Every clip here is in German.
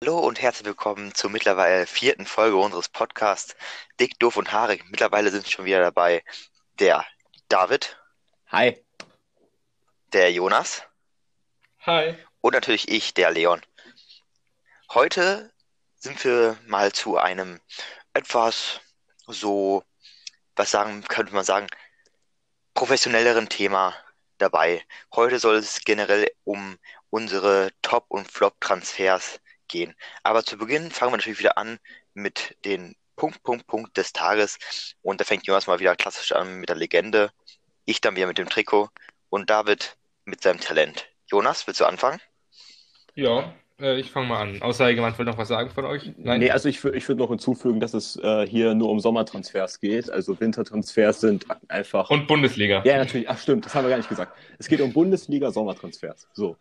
Hallo und herzlich willkommen zur mittlerweile vierten Folge unseres Podcasts Dick, Doof und Haarig. Mittlerweile sind schon wieder dabei der David. Hi. Der Jonas. Hi. Und natürlich ich, der Leon. Heute sind wir mal zu einem etwas so, was sagen, könnte man sagen, professionelleren Thema dabei. Heute soll es generell um unsere Top- und Flop-Transfers gehen. Aber zu Beginn fangen wir natürlich wieder an mit den Punkt, Punkt, Punkt des Tages. Und da fängt Jonas mal wieder klassisch an mit der Legende. Ich dann wieder mit dem Trikot und David mit seinem Talent. Jonas, willst du anfangen? Ja, äh, ich fange mal an. Außer jemand will noch was sagen von euch? Nein? Nee, also ich, ich würde noch hinzufügen, dass es äh, hier nur um Sommertransfers geht. Also Wintertransfers sind einfach. Und Bundesliga. Ja, natürlich. Ach, stimmt, das haben wir gar nicht gesagt. Es geht um Bundesliga-Sommertransfers. So.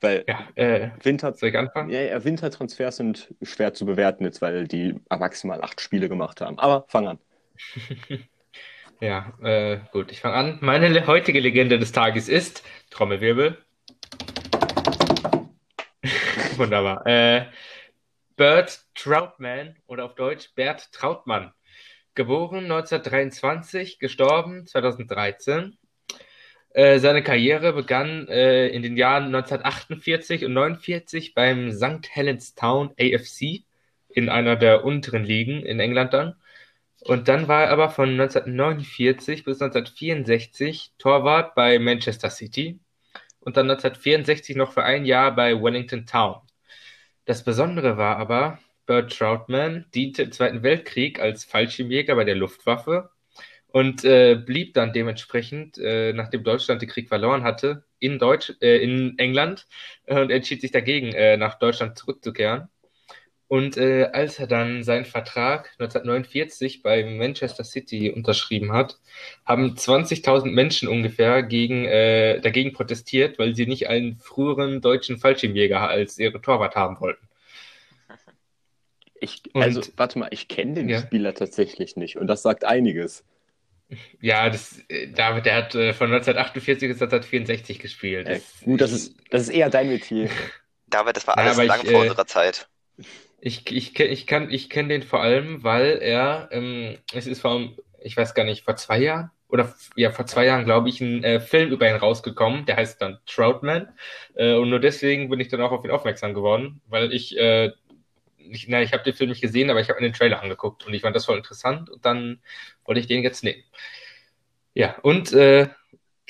Weil ja, äh, Winter, soll ich anfangen? Ja, Wintertransfers sind schwer zu bewerten jetzt, weil die maximal acht Spiele gemacht haben. Aber fang an. ja, äh, gut, ich fange an. Meine heutige Legende des Tages ist Trommelwirbel. Wunderbar. Äh, Bert Troutman oder auf Deutsch Bert Trautmann. Geboren 1923, gestorben 2013. Äh, seine Karriere begann äh, in den Jahren 1948 und 49 beim St. Helens Town AFC in einer der unteren Ligen in England dann. Und dann war er aber von 1949 bis 1964 Torwart bei Manchester City und dann 1964 noch für ein Jahr bei Wellington Town. Das Besondere war aber, Bert Troutman diente im Zweiten Weltkrieg als Fallschirmjäger bei der Luftwaffe und äh, blieb dann dementsprechend, äh, nachdem Deutschland den Krieg verloren hatte, in, Deutsch, äh, in England äh, und entschied sich dagegen, äh, nach Deutschland zurückzukehren. Und äh, als er dann seinen Vertrag 1949 bei Manchester City unterschrieben hat, haben 20.000 Menschen ungefähr gegen, äh, dagegen protestiert, weil sie nicht einen früheren deutschen Fallschirmjäger als ihre Torwart haben wollten. Ich, also, und, warte mal, ich kenne den ja. Spieler tatsächlich nicht und das sagt einiges. Ja, das, äh, David, der hat äh, von 1948 bis 1964 gespielt. Das, äh, gut, das ist, das ist eher dein Metier. David, das war alles ja, lang ich, vor äh, unserer Zeit. Ich, ich, ich, kann, ich kenne den vor allem, weil er, ähm, es ist vor, ich weiß gar nicht, vor zwei Jahren oder ja, vor zwei Jahren, glaube ich, ein äh, Film über ihn rausgekommen, der heißt dann Troutman. Äh, und nur deswegen bin ich dann auch auf ihn aufmerksam geworden, weil ich äh, ich, na, ich habe den Film nicht gesehen, aber ich habe mir den Trailer angeguckt und ich fand das voll interessant und dann wollte ich den jetzt nehmen. Ja, und äh,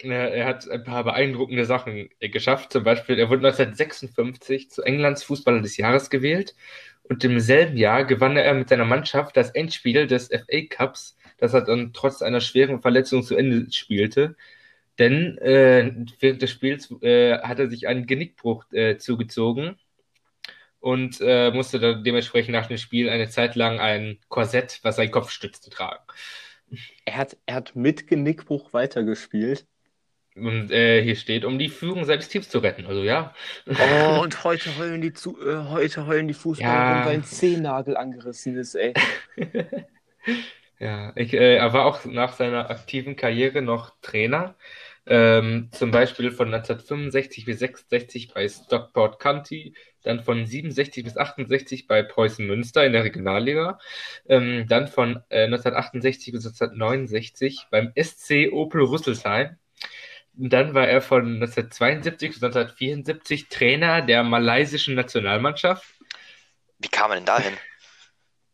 er hat ein paar beeindruckende Sachen geschafft. Zum Beispiel, er wurde 1956 zu Englands Fußballer des Jahres gewählt und im selben Jahr gewann er mit seiner Mannschaft das Endspiel des FA Cups, das er dann trotz einer schweren Verletzung zu Ende spielte. Denn äh, während des Spiels äh, hat er sich einen Genickbruch äh, zugezogen und äh, musste dann dementsprechend nach dem Spiel eine Zeit lang ein Korsett, was seinen Kopf stützte, tragen. Er hat, er hat mit Genickbruch weitergespielt. Und äh, hier steht, um die Führung seines Teams zu retten. Also ja. Oh, und heute heulen die, zu, äh, heute heulen die Fußballer, ja. weil ein Zehennagel angerissen ist, ey. ja, ich, äh, er war auch nach seiner aktiven Karriere noch Trainer. Ähm, zum Beispiel von 1965 bis 66 bei Stockport County, dann von 67 bis 68 bei Preußen Münster in der Regionalliga, ähm, dann von äh, 1968 bis 1969 beim SC Opel Rüsselsheim. Dann war er von 1972 bis 1974 Trainer der malaysischen Nationalmannschaft. Wie kam er denn dahin?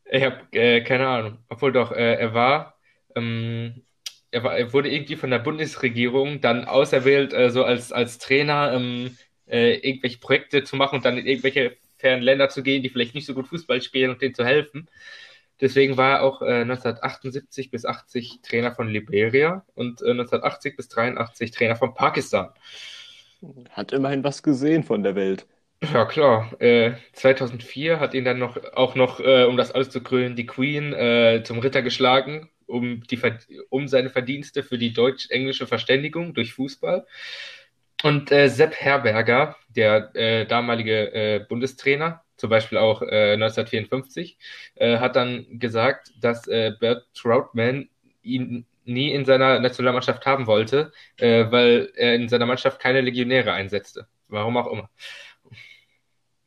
Ich habe äh, keine Ahnung. Obwohl doch, äh, er war, ähm, er war, er wurde irgendwie von der Bundesregierung dann auserwählt, äh, so als, als Trainer ähm, äh, irgendwelche Projekte zu machen und dann in irgendwelche fernen Länder zu gehen, die vielleicht nicht so gut Fußball spielen und denen zu helfen. Deswegen war er auch äh, 1978 bis 80 Trainer von Liberia und äh, 1980 bis 83 Trainer von Pakistan. Hat immerhin was gesehen von der Welt. Ja, klar. Äh, 2004 hat ihn dann noch auch noch, äh, um das alles zu krönen, die Queen äh, zum Ritter geschlagen, um, die, um seine Verdienste für die deutsch-englische Verständigung durch Fußball. Und äh, Sepp Herberger, der äh, damalige äh, Bundestrainer, zum Beispiel auch äh, 1954, äh, hat dann gesagt, dass äh, Bert Troutman ihn nie in seiner Nationalmannschaft haben wollte, äh, weil er in seiner Mannschaft keine Legionäre einsetzte. Warum auch immer.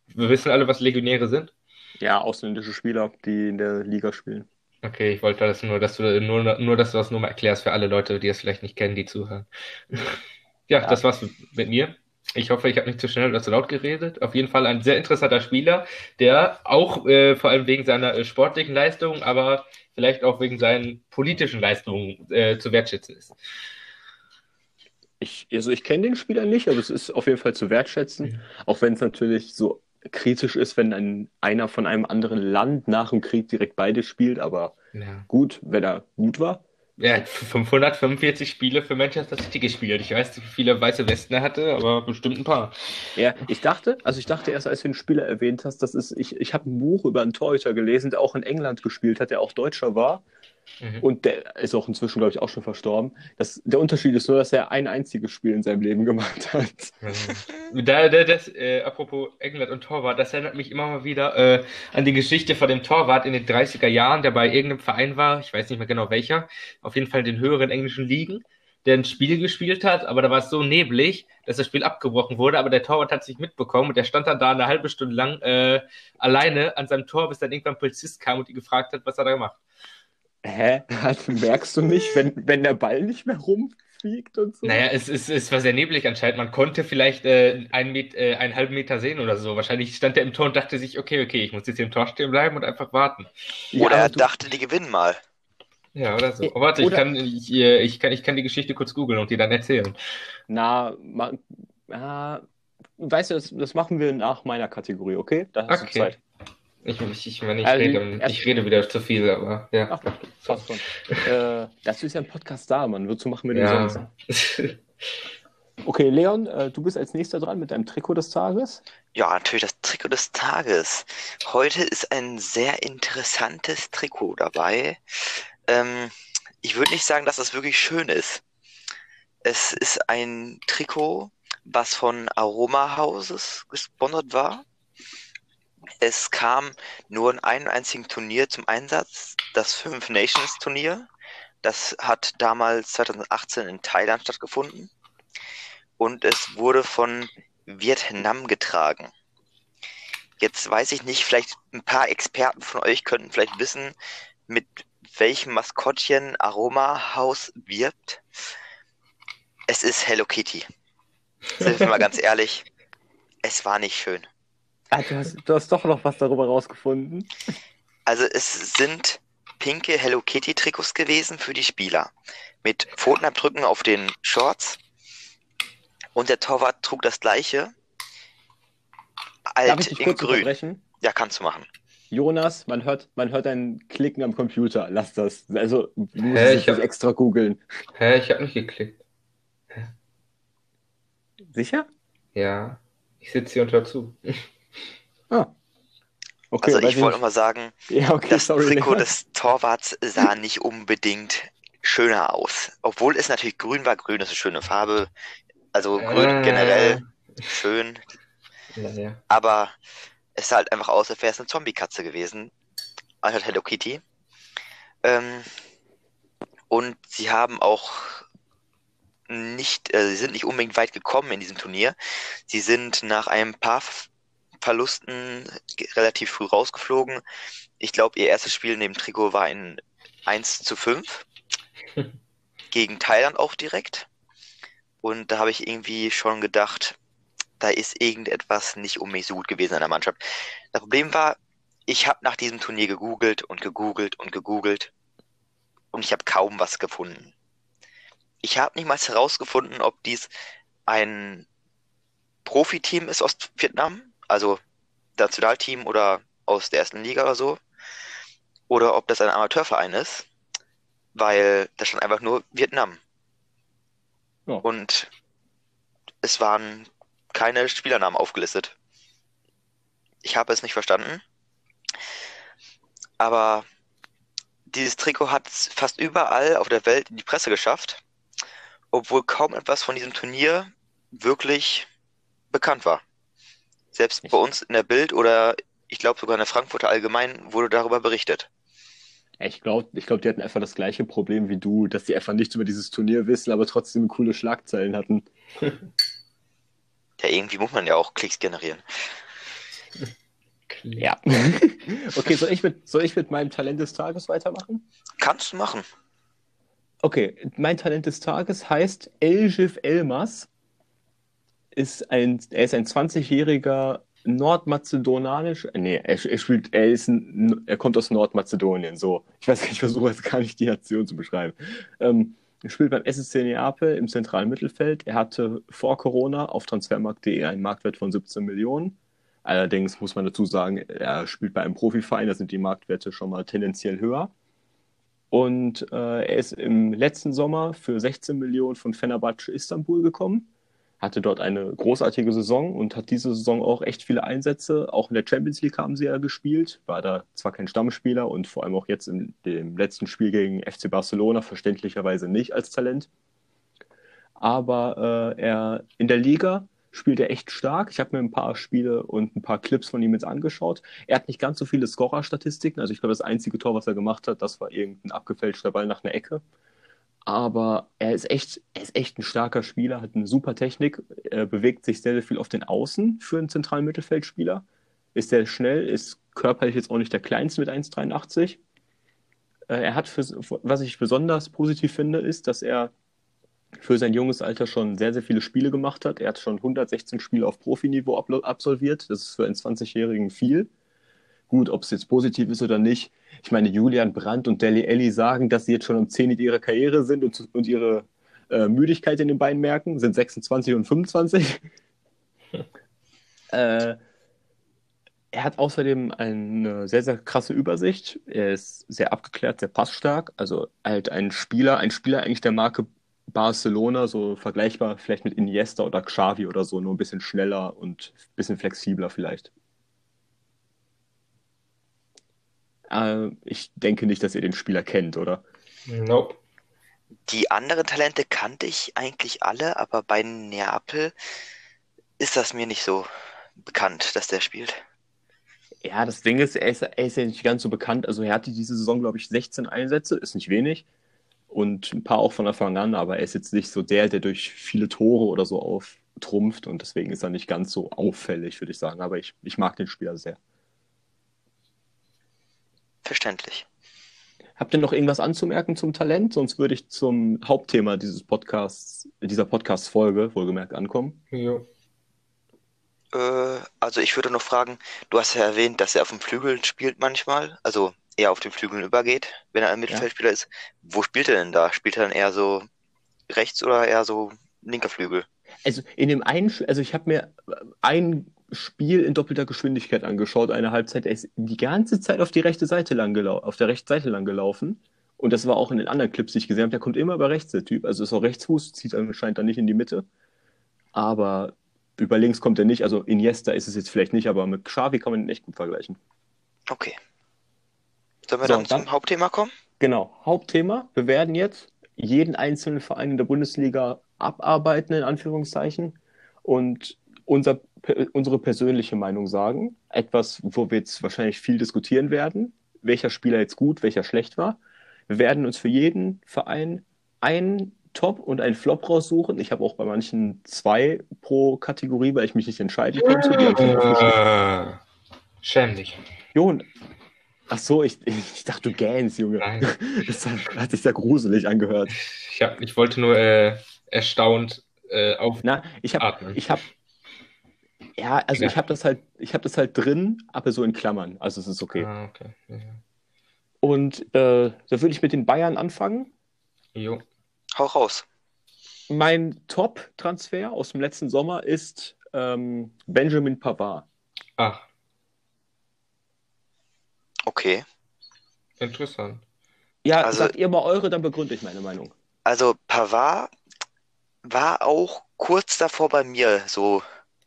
wir wissen alle, was Legionäre sind. Ja, ausländische Spieler, die in der Liga spielen. Okay, ich wollte das nur, dass du nur, nur, dass du das nur mal erklärst für alle Leute, die es vielleicht nicht kennen, die zuhören. ja, Ja. das war's mit mir. Ich hoffe, ich habe nicht zu schnell oder zu laut geredet. Auf jeden Fall ein sehr interessanter Spieler, der auch äh, vor allem wegen seiner äh, sportlichen Leistungen, aber vielleicht auch wegen seinen politischen Leistungen äh, zu wertschätzen ist. Ich, also ich kenne den Spieler nicht, aber es ist auf jeden Fall zu wertschätzen, Mhm. auch wenn es natürlich so kritisch ist, wenn ein, einer von einem anderen Land nach dem Krieg direkt beide spielt, aber Ja. gut, wenn er gut war. Er hat 545 Spiele für Manchester City gespielt. Ich weiß nicht, wie viele weiße Westen er hatte, aber bestimmt ein paar. Ja, ich dachte, also ich dachte erst, als du den Spieler erwähnt hast, das ist, ich, ich habe ein Buch über einen Torhüter gelesen, der auch in England gespielt hat, der auch Deutscher war. Mhm. Und der ist auch inzwischen, glaube ich, auch schon verstorben. Das, der Unterschied ist nur, dass er ein einziges Spiel in seinem Leben gemacht hat. Da, da, das, äh, apropos England und Torwart, das erinnert mich immer mal wieder äh, an die Geschichte von dem Torwart in den 30er Jahren, der bei irgendeinem Verein war, ich weiß nicht mehr genau welcher, auf jeden Fall in den höheren englischen Ligen, der ein Spiel gespielt hat, aber da war es so neblig, dass das Spiel abgebrochen wurde, aber der Torwart hat sich mitbekommen und der stand dann da eine halbe Stunde lang äh, alleine an seinem Tor, bis dann irgendwann ein Polizist kam und ihn gefragt hat, was er da gemacht. Hä? Also merkst du nicht, wenn, wenn der Ball nicht mehr rumfliegt und so? Naja, es, es, es war sehr neblig anscheinend. Man konnte vielleicht äh, einen, Met, äh, einen halben Meter sehen oder so. Wahrscheinlich stand er im Tor und dachte sich, okay, okay, ich muss jetzt hier im Tor stehen bleiben und einfach warten. Ja, Oder er aber du- dachte, die gewinnen mal. Ja, oder so. Ja, Oh, warte, ich oder- kann, ich, äh, ich, kann, ich kann die Geschichte kurz googeln und die dann erzählen. Na, ma, ah, weißt du, das, das machen wir nach meiner Kategorie, okay? Da hast Okay. du Zeit. Ich, ich, ich, meine, ich, Also, rede, erst- ich rede wieder zu viel, aber ja. Ach, passt schon. äh, dazu ist ja ein Podcast da, Mann. Wozu machen wir den sonst? Ja. Okay, Leon, äh, du bist als nächster dran mit deinem Trikot des Tages. Ja, natürlich das Trikot des Tages. Heute ist ein sehr interessantes Trikot dabei. Ähm, ich würde nicht sagen, dass es wirklich schön ist. Es ist ein Trikot, was von Aroma Houses gesponsert war. Es kam nur in einem einzigen Turnier zum Einsatz, das Fünf Nations Turnier. Das hat damals 2018 in Thailand stattgefunden. Und es wurde von Vietnam getragen. Jetzt weiß ich nicht, vielleicht ein paar Experten von euch könnten vielleicht wissen, mit welchem Maskottchen Aroma House wirbt. Es ist Hello Kitty. Sind wir mal ganz ehrlich, es war nicht schön. Ah, du, hast, du hast doch noch was darüber rausgefunden. Also es sind pinke Hello Kitty Trikots gewesen für die Spieler. Mit Pfotenabdrücken auf den Shorts. Und der Torwart trug das gleiche. Darf Alt ich dich in kurz grün. unterbrechen? Ja, kannst du machen. Jonas, man hört, man hört ein Klicken am Computer. Lass das. Also, du musst Hä, ich hab- nicht extra googeln. Hä, ich habe nicht geklickt. Sicher? Ja, ich sitze hier und hör zu. Ah. Okay, Also ich wollte mal sagen, Ja, okay, das sorry. Trikot Leon. des Torwarts sah nicht unbedingt schöner aus. Obwohl es natürlich grün war. Grün ist eine schöne Farbe. Also grün Äh. generell schön. Ja, ja. Aber es sah halt einfach aus, als wäre es eine Zombie-Katze gewesen. Anstatt Hello Kitty. Ähm, und sie haben auch nicht, äh, sie sind nicht unbedingt weit gekommen in diesem Turnier. Sie sind nach ein paar Verlusten relativ früh rausgeflogen. Ich glaube, ihr erstes Spiel neben Trikot war ein 1 zu 5 gegen Thailand auch direkt. Und da habe ich irgendwie schon gedacht, da ist irgendetwas nicht unbedingt so gut gewesen in der Mannschaft. Das Problem war, ich habe nach diesem Turnier gegoogelt und gegoogelt und gegoogelt und ich habe kaum was gefunden. Ich habe nicht mal herausgefunden, ob dies ein Profiteam ist aus Vietnam, also Nationalteam oder aus der ersten Liga oder so, oder ob das ein Amateurverein ist, weil da stand einfach nur Vietnam. Ja. Und es waren keine Spielernamen aufgelistet. Ich habe es nicht verstanden. Aber dieses Trikot hat es fast überall auf der Welt in die Presse geschafft, obwohl kaum etwas von diesem Turnier wirklich bekannt war. Selbst bei uns in der Bild oder ich glaube sogar in der Frankfurter Allgemein wurde darüber berichtet. Ich glaube, ich glaub, die hatten einfach das gleiche Problem wie du, dass die einfach nichts über dieses Turnier wissen, aber trotzdem coole Schlagzeilen hatten. Ja, irgendwie muss man ja auch Klicks generieren. Ja. okay, soll ich, mit, soll ich mit meinem Talent des Tages weitermachen? Kannst du machen. Okay, mein Talent des Tages heißt Elgif Elmas. Ist ein, er ist ein 20-jähriger nordmazedonisch. Nee, er, er, spielt, er, ist ein, er kommt aus Nordmazedonien. So, ich weiß nicht, ich versuche jetzt gar nicht die Nation zu beschreiben. Ähm, er spielt beim SSC Neapel im zentralen Mittelfeld. Er hatte vor Corona auf transfermarkt.de einen Marktwert von 17 Millionen. Allerdings muss man dazu sagen, er spielt bei einem Profiverein, da sind die Marktwerte schon mal tendenziell höher. Und äh, er ist im letzten Sommer für 16 Millionen von Fenerbahce Istanbul gekommen, hatte dort eine großartige Saison und hat diese Saison auch echt viele Einsätze. Auch in der Champions League haben sie ja gespielt, war da zwar kein Stammspieler und vor allem auch jetzt im dem letzten Spiel gegen FC Barcelona verständlicherweise nicht als Talent. Aber äh, er in der Liga spielt er echt stark. Ich habe mir ein paar Spiele und ein paar Clips von ihm jetzt angeschaut. Er hat nicht ganz so viele Scorer-Statistiken. Also ich glaube, das einzige Tor, was er gemacht hat, das war irgendein abgefälschter Ball nach einer Ecke. Aber er ist echt, er ist echt ein starker Spieler, hat eine super Technik, er bewegt sich sehr, sehr viel auf den Außen für einen zentralen Mittelfeldspieler. Ist sehr schnell, ist körperlich jetzt auch nicht der kleinste mit 1,83. Äh, er hat, für, was ich besonders positiv finde, ist, dass er für sein junges Alter schon sehr, sehr viele Spiele gemacht hat. Er hat schon 116 Spiele auf Profiniveau absolviert. Das ist für einen 20-Jährigen viel. Gut, ob es jetzt positiv ist oder nicht. Ich meine, Julian Brandt und Deli Elli sagen, dass sie jetzt schon am Zenit ihrer Karriere sind und, und ihre äh, Müdigkeit in den Beinen merken, sind 26 und 25. äh, er hat außerdem eine sehr, sehr krasse Übersicht. Er ist sehr abgeklärt, sehr passstark. Also halt ein Spieler, ein Spieler eigentlich der Marke Barcelona, so vergleichbar vielleicht mit Iniesta oder Xavi oder so, nur ein bisschen schneller und ein bisschen flexibler vielleicht. Äh, ich denke nicht, dass ihr den Spieler kennt, oder? Nope. Die anderen Talente kannte ich eigentlich alle, aber bei Neapel ist das mir nicht so bekannt, dass der spielt. Ja, das Ding ist, er ist, er ist ja nicht ganz so bekannt. Also er hatte diese Saison, glaube ich, 16 Einsätze, ist nicht wenig und ein paar auch von Anfang an, aber er ist jetzt nicht so der, der durch viele Tore oder so auftrumpft und deswegen ist er nicht ganz so auffällig, würde ich sagen. Aber ich, ich mag den Spieler sehr. Verständlich. Habt ihr noch irgendwas anzumerken zum Talent? Sonst würde ich zum Hauptthema dieses Podcasts, dieser Podcast-Folge, wohlgemerkt, ankommen. Ja. Äh, also ich würde noch fragen, du hast ja erwähnt, dass er auf dem Flügel spielt manchmal. Also eher auf den Flügeln übergeht, wenn er ein Mittelfeldspieler ja. ist. Wo spielt er denn da? Spielt er dann eher so rechts oder eher so linker Flügel? Also in dem einen, also ich habe mir ein Spiel in doppelter Geschwindigkeit angeschaut, eine Halbzeit. Er ist die ganze Zeit auf die rechte Seite lang auf der rechten Seite lang gelaufen. Und das war auch in den anderen Clips, die ich gesehen habe. Der kommt immer über rechts, der Typ. Also ist auch Rechtsfuß, zieht anscheinend dann nicht in die Mitte. Aber über links kommt er nicht. Also Iniesta ist es jetzt vielleicht nicht, aber mit Xavi kann man ihn echt gut vergleichen. Okay. Sollen wir so, dann, dann zum Hauptthema kommen? Genau, Hauptthema. Wir werden jetzt jeden einzelnen Verein in der Bundesliga abarbeiten, in Anführungszeichen, und unser, unsere persönliche Meinung sagen. Etwas, wo wir jetzt wahrscheinlich viel diskutieren werden, welcher Spieler jetzt gut, welcher schlecht war. Wir werden uns für jeden Verein einen Top und einen Flop raussuchen. Ich habe auch bei manchen zwei pro Kategorie, weil ich mich nicht entscheiden konnte. Äh, schäm dich. Jo, Ach so, ich, ich dachte, du gähnst, Junge. Nein. Das hat sich sehr gruselig angehört. Ich, hab, ich wollte nur äh, erstaunt äh, auf. Na, ich habe, ich habe, ja, also ja. ich habe das halt, ich habe das halt drin, aber so in Klammern. Also es ist okay. Ah, okay. Ja. Und äh, da würde ich mit den Bayern anfangen. Jo. Hau raus. Mein Top-Transfer aus dem letzten Sommer ist ähm, Benjamin Pavard. Ach. Okay. Interessant. Ja, also, sagt ihr mal eure, dann begründe ich meine Meinung. Also Pavard war auch kurz davor bei mir so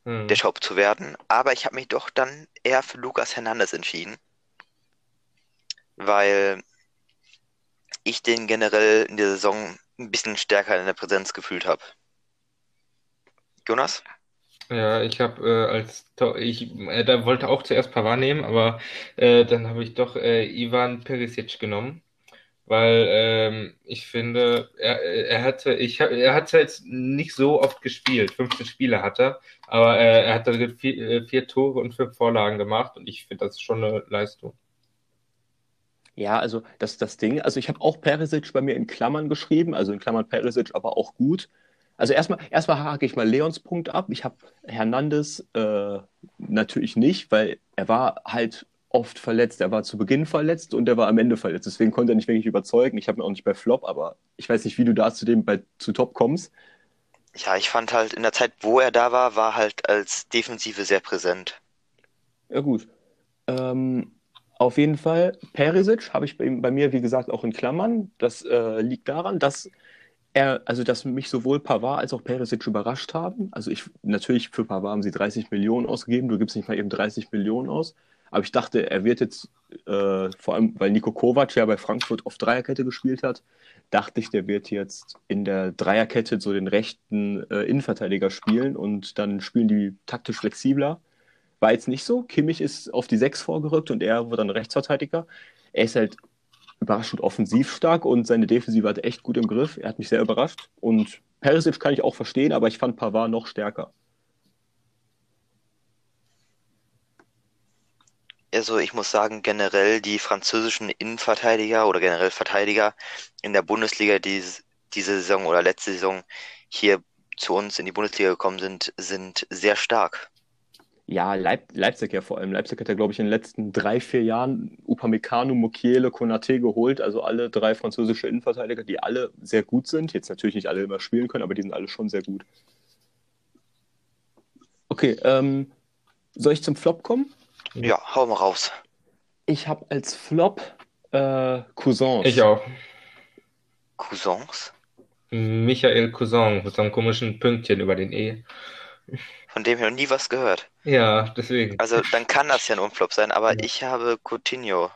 hm. der Top zu werden, aber ich habe mich doch dann eher für Lucas Hernandez entschieden, weil ich den generell in der Saison ein bisschen stärker in der Präsenz gefühlt habe. Jonas? Ja, ich habe äh, als ich äh, da wollte auch zuerst Pavard nehmen, aber äh, dann habe ich doch äh, Ivan Perisic genommen, weil ähm, ich finde, er, er hatte, ich, er hat jetzt nicht so oft gespielt. 15 Spiele hat er, aber äh, er hat da vier, äh, vier Tore und fünf Vorlagen gemacht und ich finde, das ist schon eine Leistung. Ja, also das, das Ding, also ich habe auch Perisic bei mir in Klammern geschrieben, also in Klammern Perisic, aber auch gut. Also erstmal, erstmal hake ich mal Leons Punkt ab. Ich habe Hernandez äh, natürlich nicht, weil er war halt oft verletzt. Er war zu Beginn verletzt und er war am Ende verletzt. Deswegen konnte er nicht wirklich überzeugen. Ich habe ihn auch nicht bei Flop, aber ich weiß nicht, wie du da zu dem bei zu Top kommst. Ja, ich fand halt in der Zeit, wo er da war, war halt als Defensive sehr präsent. Ja, gut. Ähm, auf jeden Fall, Perisic habe ich bei, bei, mir, wie gesagt, auch in Klammern. Das äh, liegt daran, dass er, also dass mich sowohl Pavard als auch Perisic überrascht haben. Also ich, natürlich für Pavard haben sie 30 Millionen ausgegeben, du gibst nicht mal eben 30 Millionen aus. Aber ich dachte, er wird jetzt, äh, vor allem weil Nico Kovac ja bei Frankfurt auf Dreierkette gespielt hat, dachte ich, der wird jetzt in der Dreierkette so den rechten äh, Innenverteidiger spielen und dann spielen die taktisch flexibler. War jetzt nicht so. Kimmich ist auf die Sechs vorgerückt und er wird dann Rechtsverteidiger. Er ist halt überraschend offensiv stark und seine Defensive hat echt gut im Griff. Er hat mich sehr überrascht. Und Perisic kann ich auch verstehen, aber ich fand Pavard noch stärker. Also ich muss sagen, generell die französischen Innenverteidiger oder generell Verteidiger in der Bundesliga, die diese Saison oder letzte Saison hier zu uns in die Bundesliga gekommen sind, sind sehr stark. Ja, Leip Leipzig ja vor allem. Leipzig hat ja, glaube ich, in den letzten drei, vier Jahren Upamecano, Mukiele, Konate geholt. Also alle drei französische Innenverteidiger, die alle sehr gut sind. Jetzt natürlich nicht alle immer spielen können, aber die sind alle schon sehr gut. Okay, ähm, soll ich zum Flop kommen? Ja, hau mal raus. Ich habe als Flop äh, Cousins. Ich auch. Cousins? Michael Cousin mit so einem komischen Pünktchen über den E. Von dem ich noch nie was gehört. Ja, deswegen. Also dann kann das ja ein Unflop sein, aber ja. ich habe Coutinho.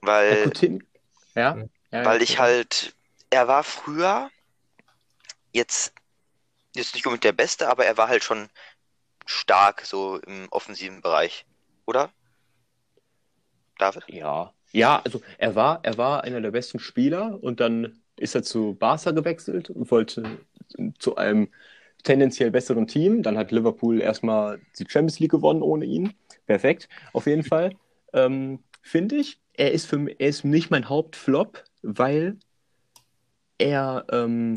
Weil, ja, Coutinho. Ja? ja weil ich halt, er war früher jetzt, jetzt nicht unbedingt der Beste, aber er war halt schon stark so im offensiven Bereich, oder? David? Ja. Ja, also er war, er war einer der besten Spieler und dann ist er zu Barca gewechselt und wollte zu einem tendenziell besseren Team. Dann hat Liverpool erstmal die Champions League gewonnen ohne ihn. Perfekt, auf jeden Fall. Ähm, Finde ich, er ist, für, er ist nicht mein Hauptflop, weil er ähm,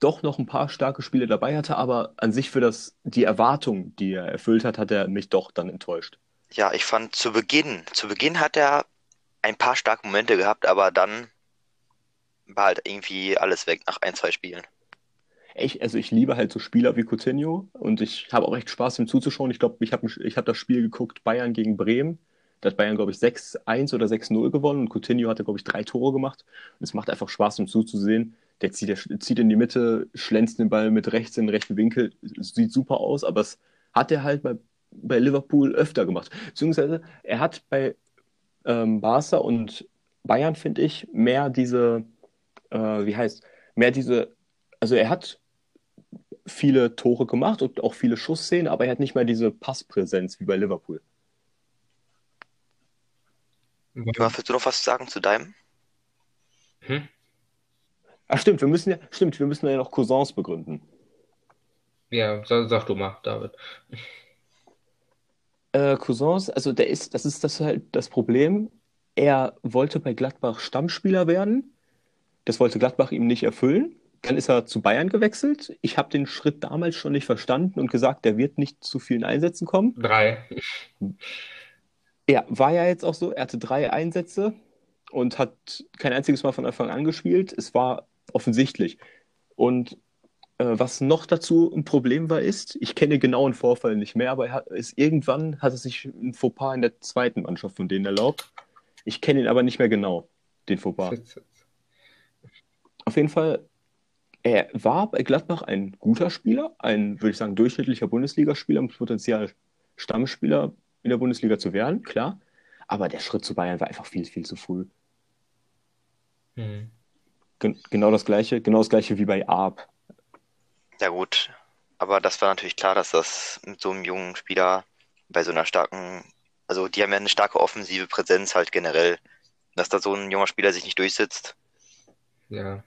doch noch ein paar starke Spiele dabei hatte, aber an sich für das, die Erwartung, die er erfüllt hat, hat er mich doch dann enttäuscht. Ja, ich fand zu Beginn, zu Beginn hat er ein paar starke Momente gehabt, aber dann war halt irgendwie alles weg nach ein, zwei Spielen ich, also ich liebe halt so Spieler wie Coutinho und ich habe auch echt Spaß, ihm zuzuschauen. Ich glaube, ich habe ich hab das Spiel geguckt, Bayern gegen Bremen. Da hat Bayern, glaube ich, 6-1 oder 6-0 gewonnen und Coutinho hatte, glaube ich, drei Tore gemacht. Und es macht einfach Spaß, ihm zuzusehen. Der zieht, der zieht in die Mitte, schlänzt den Ball mit rechts in den rechten Winkel. Sieht super aus, aber es hat er halt bei, bei Liverpool öfter gemacht. Beziehungsweise er hat bei ähm, Barca und Bayern, finde ich, mehr diese, äh, wie heißt, mehr diese, also er hat viele Tore gemacht und auch viele Schussszenen, aber er hat nicht mehr diese Passpräsenz wie bei Liverpool. Ja, willst du noch was sagen zu deinem? Hm? Ach stimmt, wir müssen ja, stimmt, wir müssen ja noch Cousins begründen. Ja, sag, sag du mal, David. Äh, Cousins, also der ist, das ist das halt das Problem. Er wollte bei Gladbach Stammspieler werden. Das wollte Gladbach ihm nicht erfüllen. Dann ist er zu Bayern gewechselt. Ich habe den Schritt damals schon nicht verstanden und gesagt, der wird nicht zu vielen Einsätzen kommen. Drei. Ja, war ja jetzt auch so. Er hatte drei Einsätze und hat kein einziges Mal von Anfang an gespielt. Es war offensichtlich. Und was noch dazu ein Problem war, ist, ich kenne genau den Vorfall nicht mehr, aber er hat, ist, irgendwann hat er sich ein Fauxpas in der zweiten Mannschaft von denen erlaubt. Ich kenne ihn aber nicht mehr genau, den Fauxpas. Auf jeden Fall er war bei Gladbach ein guter Spieler, ein, würde ich sagen, durchschnittlicher Bundesligaspieler mit Potenzial, Stammspieler in der Bundesliga zu werden, klar. Aber der Schritt zu Bayern war einfach viel, viel zu früh. Mhm. Gen genau das gleiche, genau das gleiche wie bei Arp. Ja gut, aber das war natürlich klar, dass das mit so einem jungen Spieler bei so einer starken, also die haben ja eine starke offensive Präsenz halt generell dass da so ein junger Spieler sich nicht durchsetzt, Ja.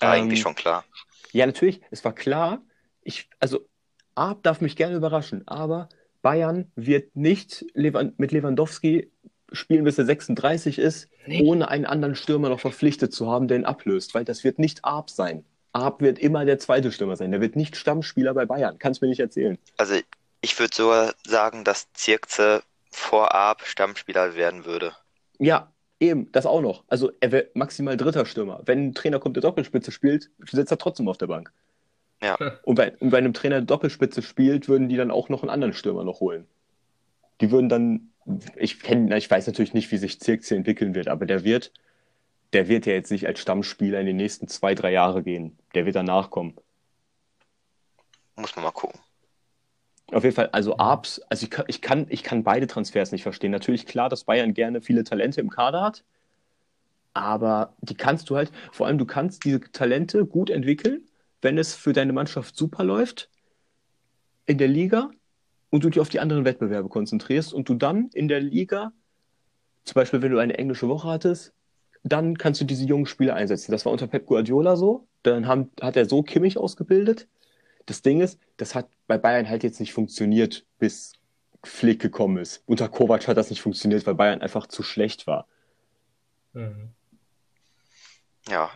war eigentlich Ähm, schon klar. Ja, natürlich, es war klar. Ich, also, Arp darf mich gerne überraschen, aber Bayern wird nicht Lewan mit Lewandowski spielen, bis er 36 ist, Nee. ohne einen anderen Stürmer noch verpflichtet zu haben, der ihn ablöst, weil das wird nicht Arp sein. Arp wird immer der zweite Stürmer sein. Der wird nicht Stammspieler bei Bayern. Kannst mir nicht erzählen. Also ich würde sogar sagen, dass Zirkze vorab Stammspieler werden würde. Ja, eben, das auch noch. Also, er wird maximal dritter Stürmer. Wenn ein Trainer kommt, der Doppelspitze spielt, sitzt er trotzdem auf der Bank. Ja. Und bei, und bei einem Trainer, der Doppelspitze spielt, würden die dann auch noch einen anderen Stürmer noch holen. Die würden dann, ich kenne, ich weiß natürlich nicht, wie sich Zirkze entwickeln wird, aber der wird, der wird ja jetzt nicht als Stammspieler in den nächsten zwei, drei Jahre gehen. Der wird danach kommen. Muss man mal gucken. Auf jeden Fall, also Arps, also ich kann, ich kann, ich kann beide Transfers nicht verstehen. Natürlich klar, dass Bayern gerne viele Talente im Kader hat, aber die kannst du halt, vor allem du kannst diese Talente gut entwickeln, wenn es für deine Mannschaft super läuft in der Liga und du dich auf die anderen Wettbewerbe konzentrierst und du dann in der Liga, zum Beispiel wenn du eine englische Woche hattest, dann kannst du diese jungen Spieler einsetzen. Das war unter Pep Guardiola so. Dann haben, hat er so Kimmich ausgebildet. Das Ding ist, das hat bei Bayern halt jetzt nicht funktioniert, bis Flick gekommen ist. Unter Kovac hat das nicht funktioniert, weil Bayern einfach zu schlecht war. Mhm. Ja.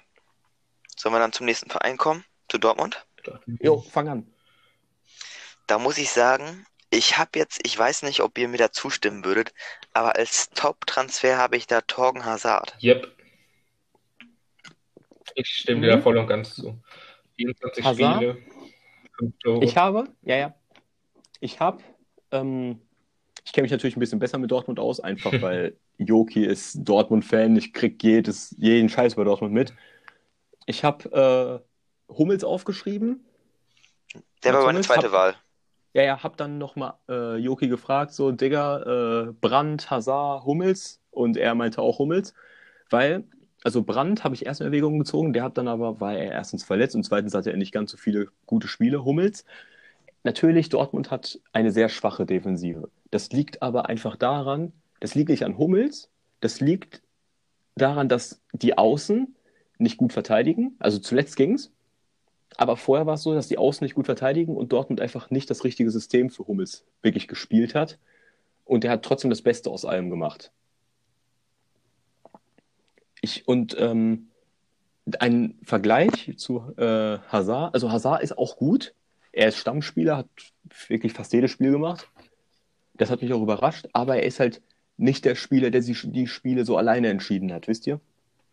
Sollen wir dann zum nächsten Verein kommen? Zu Dortmund? Jo, fang an. Da muss ich sagen, ich habe jetzt, ich weiß nicht, ob ihr mir da zustimmen würdet, aber als Top-Transfer habe ich da Torgen Hazard. Yep. Ich stimme dir Mhm. da voll und ganz zu. 24 Hazard? Spiele, 5 Tore. Ich habe, ja, ja. Ich habe, ähm, ich kenne mich natürlich ein bisschen besser mit Dortmund aus, einfach weil Joki ist Dortmund-Fan. Ich krieg jedes, jeden Scheiß bei Dortmund mit. Ich habe äh, Hummels aufgeschrieben. Der war meine zweite hab- Wahl. Ja, ja, hab dann nochmal äh, Joki gefragt, so, Digga, äh, Brandt, Hazard, Hummels. Und er meinte auch Hummels, weil, also Brandt habe ich erst in Erwägung gezogen, der hat dann aber, war er erstens verletzt und zweitens hatte er nicht ganz so viele gute Spiele. Hummels, natürlich, Dortmund hat eine sehr schwache Defensive. Das liegt aber einfach daran, das liegt nicht an Hummels, das liegt daran, dass die Außen nicht gut verteidigen. Also zuletzt ging's. Aber vorher war es so, dass die Außen nicht gut verteidigen und Dortmund einfach nicht das richtige System für Hummels wirklich gespielt hat. Und der hat trotzdem das Beste aus allem gemacht. Ich, und ähm, ein Vergleich zu äh, Hazard, also Hazard ist auch gut. Er ist Stammspieler, hat wirklich fast jedes Spiel gemacht. Das hat mich auch überrascht, aber er ist halt nicht der Spieler, der sich die Spiele so alleine entschieden hat, wisst ihr?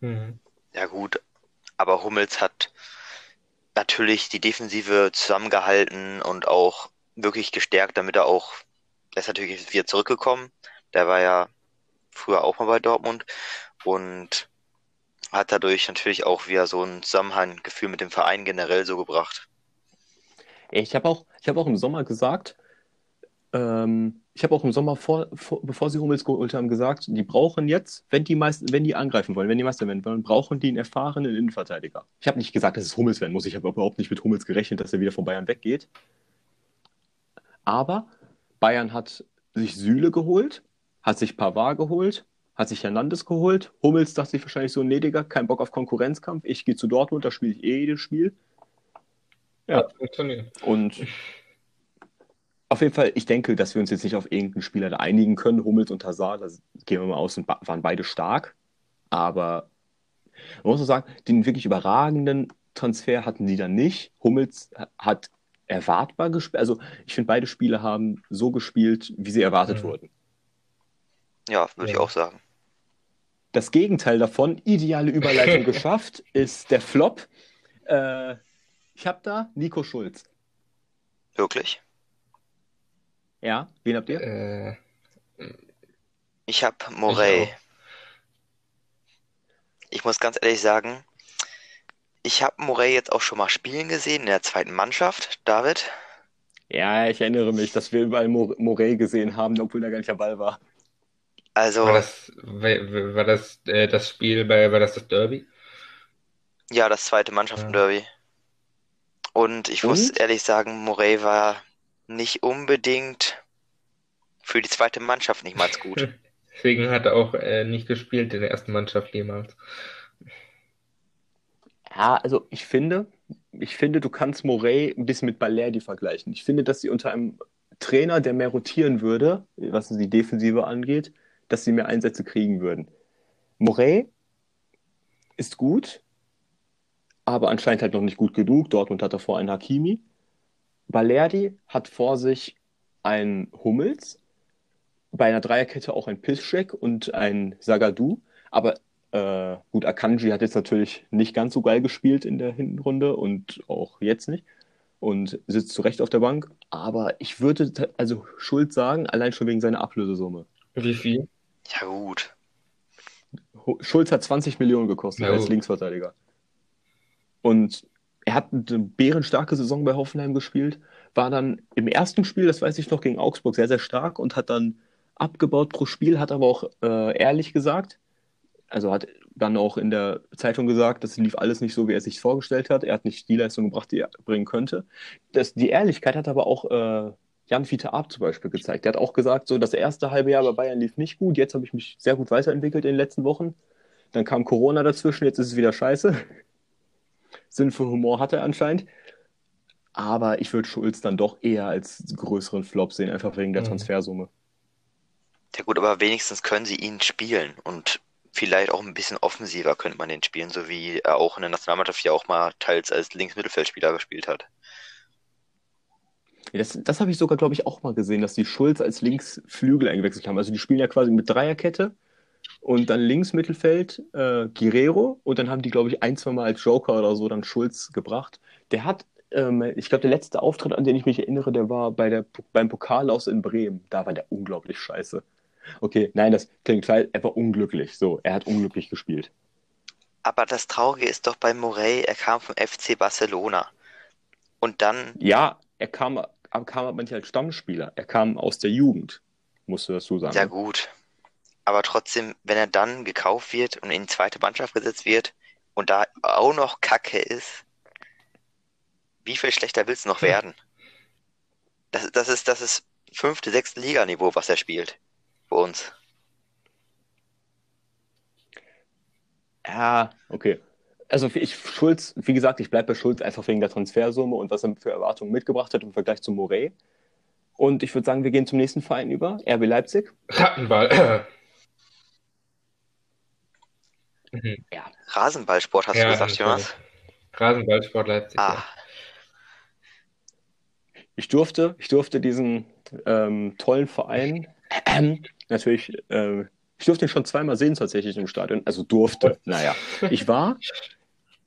Mhm. Ja gut, aber Hummels hat natürlich die Defensive zusammengehalten und auch wirklich gestärkt, damit er auch, er ist natürlich wieder zurückgekommen. Der war ja früher auch mal bei Dortmund und hat dadurch natürlich auch wieder so ein Zusammenhanggefühl mit dem Verein generell so gebracht. Ich habe auch, hab auch im Sommer gesagt, ähm, ich habe auch im Sommer, vor, vor, bevor sie Hummels geholt haben, gesagt, die brauchen jetzt, wenn die, meist, wenn die angreifen wollen, wenn die Meister werden wollen, brauchen die einen erfahrenen Innenverteidiger. Ich habe nicht gesagt, dass es Hummels werden muss. Ich habe überhaupt nicht mit Hummels gerechnet, dass er wieder von Bayern weggeht. Aber Bayern hat sich Süle geholt, hat sich Pavard geholt, hat sich Hernandez geholt. Hummels dachte sich wahrscheinlich so, nee, Digga, kein Bock auf Konkurrenzkampf. Ich gehe zu Dortmund, da spiele ich eh jedes Spiel. Ja. Hat funktioniert. Und auf jeden Fall, ich denke, dass wir uns jetzt nicht auf irgendeinen Spieler da einigen können. Hummels und Hazard, da gehen wir mal aus, und ba- waren beide stark. Aber man muss auch sagen, den wirklich überragenden Transfer hatten die dann nicht. Hummels hat erwartbar gespielt. Also ich finde, beide Spiele haben so gespielt, wie sie erwartet Mhm. wurden. Ja, würde ich Ja. auch sagen. Das Gegenteil davon, ideale Überleitung geschafft, ist der Flop. Äh, ich habe da Nico Schulz. Wirklich. Ja, wen habt ihr? Äh, Ich habe Morey. auch. Ich muss ganz ehrlich sagen, ich habe Morey jetzt auch schon mal spielen gesehen in der zweiten Mannschaft. David? Ja, ich erinnere mich, dass wir überall Mor Morey gesehen haben, obwohl da gar nicht der Ball war. Also, war das, war, war das äh, das Spiel bei, war das das Derby? ja, das zweite Mannschaften-Derby. Und ich muss Und? ehrlich sagen, Morey war nicht unbedingt für die zweite Mannschaft nicht mal gut. Deswegen hat er auch äh, nicht gespielt in der ersten Mannschaft jemals. Ja, also ich finde, ich finde, du kannst Morey ein bisschen mit Balerdi vergleichen. Ich finde, dass sie unter einem Trainer, der mehr rotieren würde, was die Defensive angeht, dass sie mehr Einsätze kriegen würden. Morey ist gut, aber anscheinend halt noch nicht gut genug. Dortmund hat davor einen Hakimi. Balerdi hat vor sich einen Hummels, bei einer Dreierkette auch ein Piszczek und ein Sagadu. Aber äh, gut, Akanji hat jetzt natürlich nicht ganz so geil gespielt in der Hinrunde und auch jetzt nicht und sitzt zu Recht auf der Bank. Aber ich würde also Schuld sagen, allein schon wegen seiner Ablösesumme. Wie viel? Ja, gut. Schulz hat 20 Millionen gekostet Ja, als. Linksverteidiger. Und er hat eine bärenstarke Saison bei Hoffenheim gespielt, war dann im ersten Spiel, das weiß ich noch, gegen Augsburg sehr, sehr stark und hat dann abgebaut pro Spiel, hat aber auch äh, ehrlich gesagt, also hat dann auch in der Zeitung gesagt, das lief alles nicht so, wie er sich vorgestellt hat. Er hat nicht die Leistung gebracht, die er bringen könnte. Das, die Ehrlichkeit hat aber auch äh, Jan Fiete Arp zum Beispiel gezeigt. Der hat auch gesagt, so das erste halbe Jahr bei Bayern lief nicht gut. Jetzt habe ich mich sehr gut weiterentwickelt in den letzten Wochen. Dann kam Corona dazwischen, jetzt ist es wieder scheiße. Sinn für Humor hat er anscheinend. Aber ich würde Schulz dann doch eher als größeren Flop sehen, einfach wegen der Mhm. Transfersumme. Ja gut, aber wenigstens können sie ihn spielen und vielleicht auch ein bisschen offensiver könnte man den spielen, so wie er auch in der Nationalmannschaft ja auch mal teils als Linksmittelfeldspieler gespielt hat. Das, das habe ich sogar, glaube ich, auch mal gesehen, dass die Schulz als Linksflügel eingewechselt haben. Also die spielen ja quasi mit Dreierkette und dann links Mittelfeld äh, Guerrero und dann haben die, glaube ich, ein, zwei Mal als Joker oder so dann Schulz gebracht. Der hat, ähm, ich glaube, der letzte Auftritt, an den ich mich erinnere, der war bei der, beim Pokal aus in Bremen. Da war der unglaublich scheiße. Okay, nein, das klingt klar, er war unglücklich. So, er hat unglücklich gespielt. Aber das Traurige ist doch bei Morey, er kam vom FC Barcelona. Und dann, Ja, er kam, kam aber nicht als Stammspieler. Er kam aus der Jugend, musst du dazu sagen. ja gut. Aber trotzdem, wenn er dann gekauft wird und in die zweite Mannschaft gesetzt wird und da auch noch Kacke ist, wie viel schlechter will's noch Hm. werden? Das, das ist, das ist fünfte, sechste Liganiveau, was er spielt. Bei uns. Ja, okay. Also ich Schulz, wie gesagt, ich bleibe bei Schulz einfach wegen der Transfersumme und was er für Erwartungen mitgebracht hat im Vergleich zu Morey. Und ich würde sagen, wir gehen zum nächsten Verein über, RB Leipzig. Rattenball. mhm. Rasenballsport hast du Ja, gesagt, natürlich. Jonas? Rasenballsport Leipzig. Ah, ja. Ich durfte, ich durfte diesen ähm, tollen Verein ähm, natürlich, äh, ich durfte ihn schon zweimal sehen tatsächlich im Stadion. Also durfte, naja. Ich war,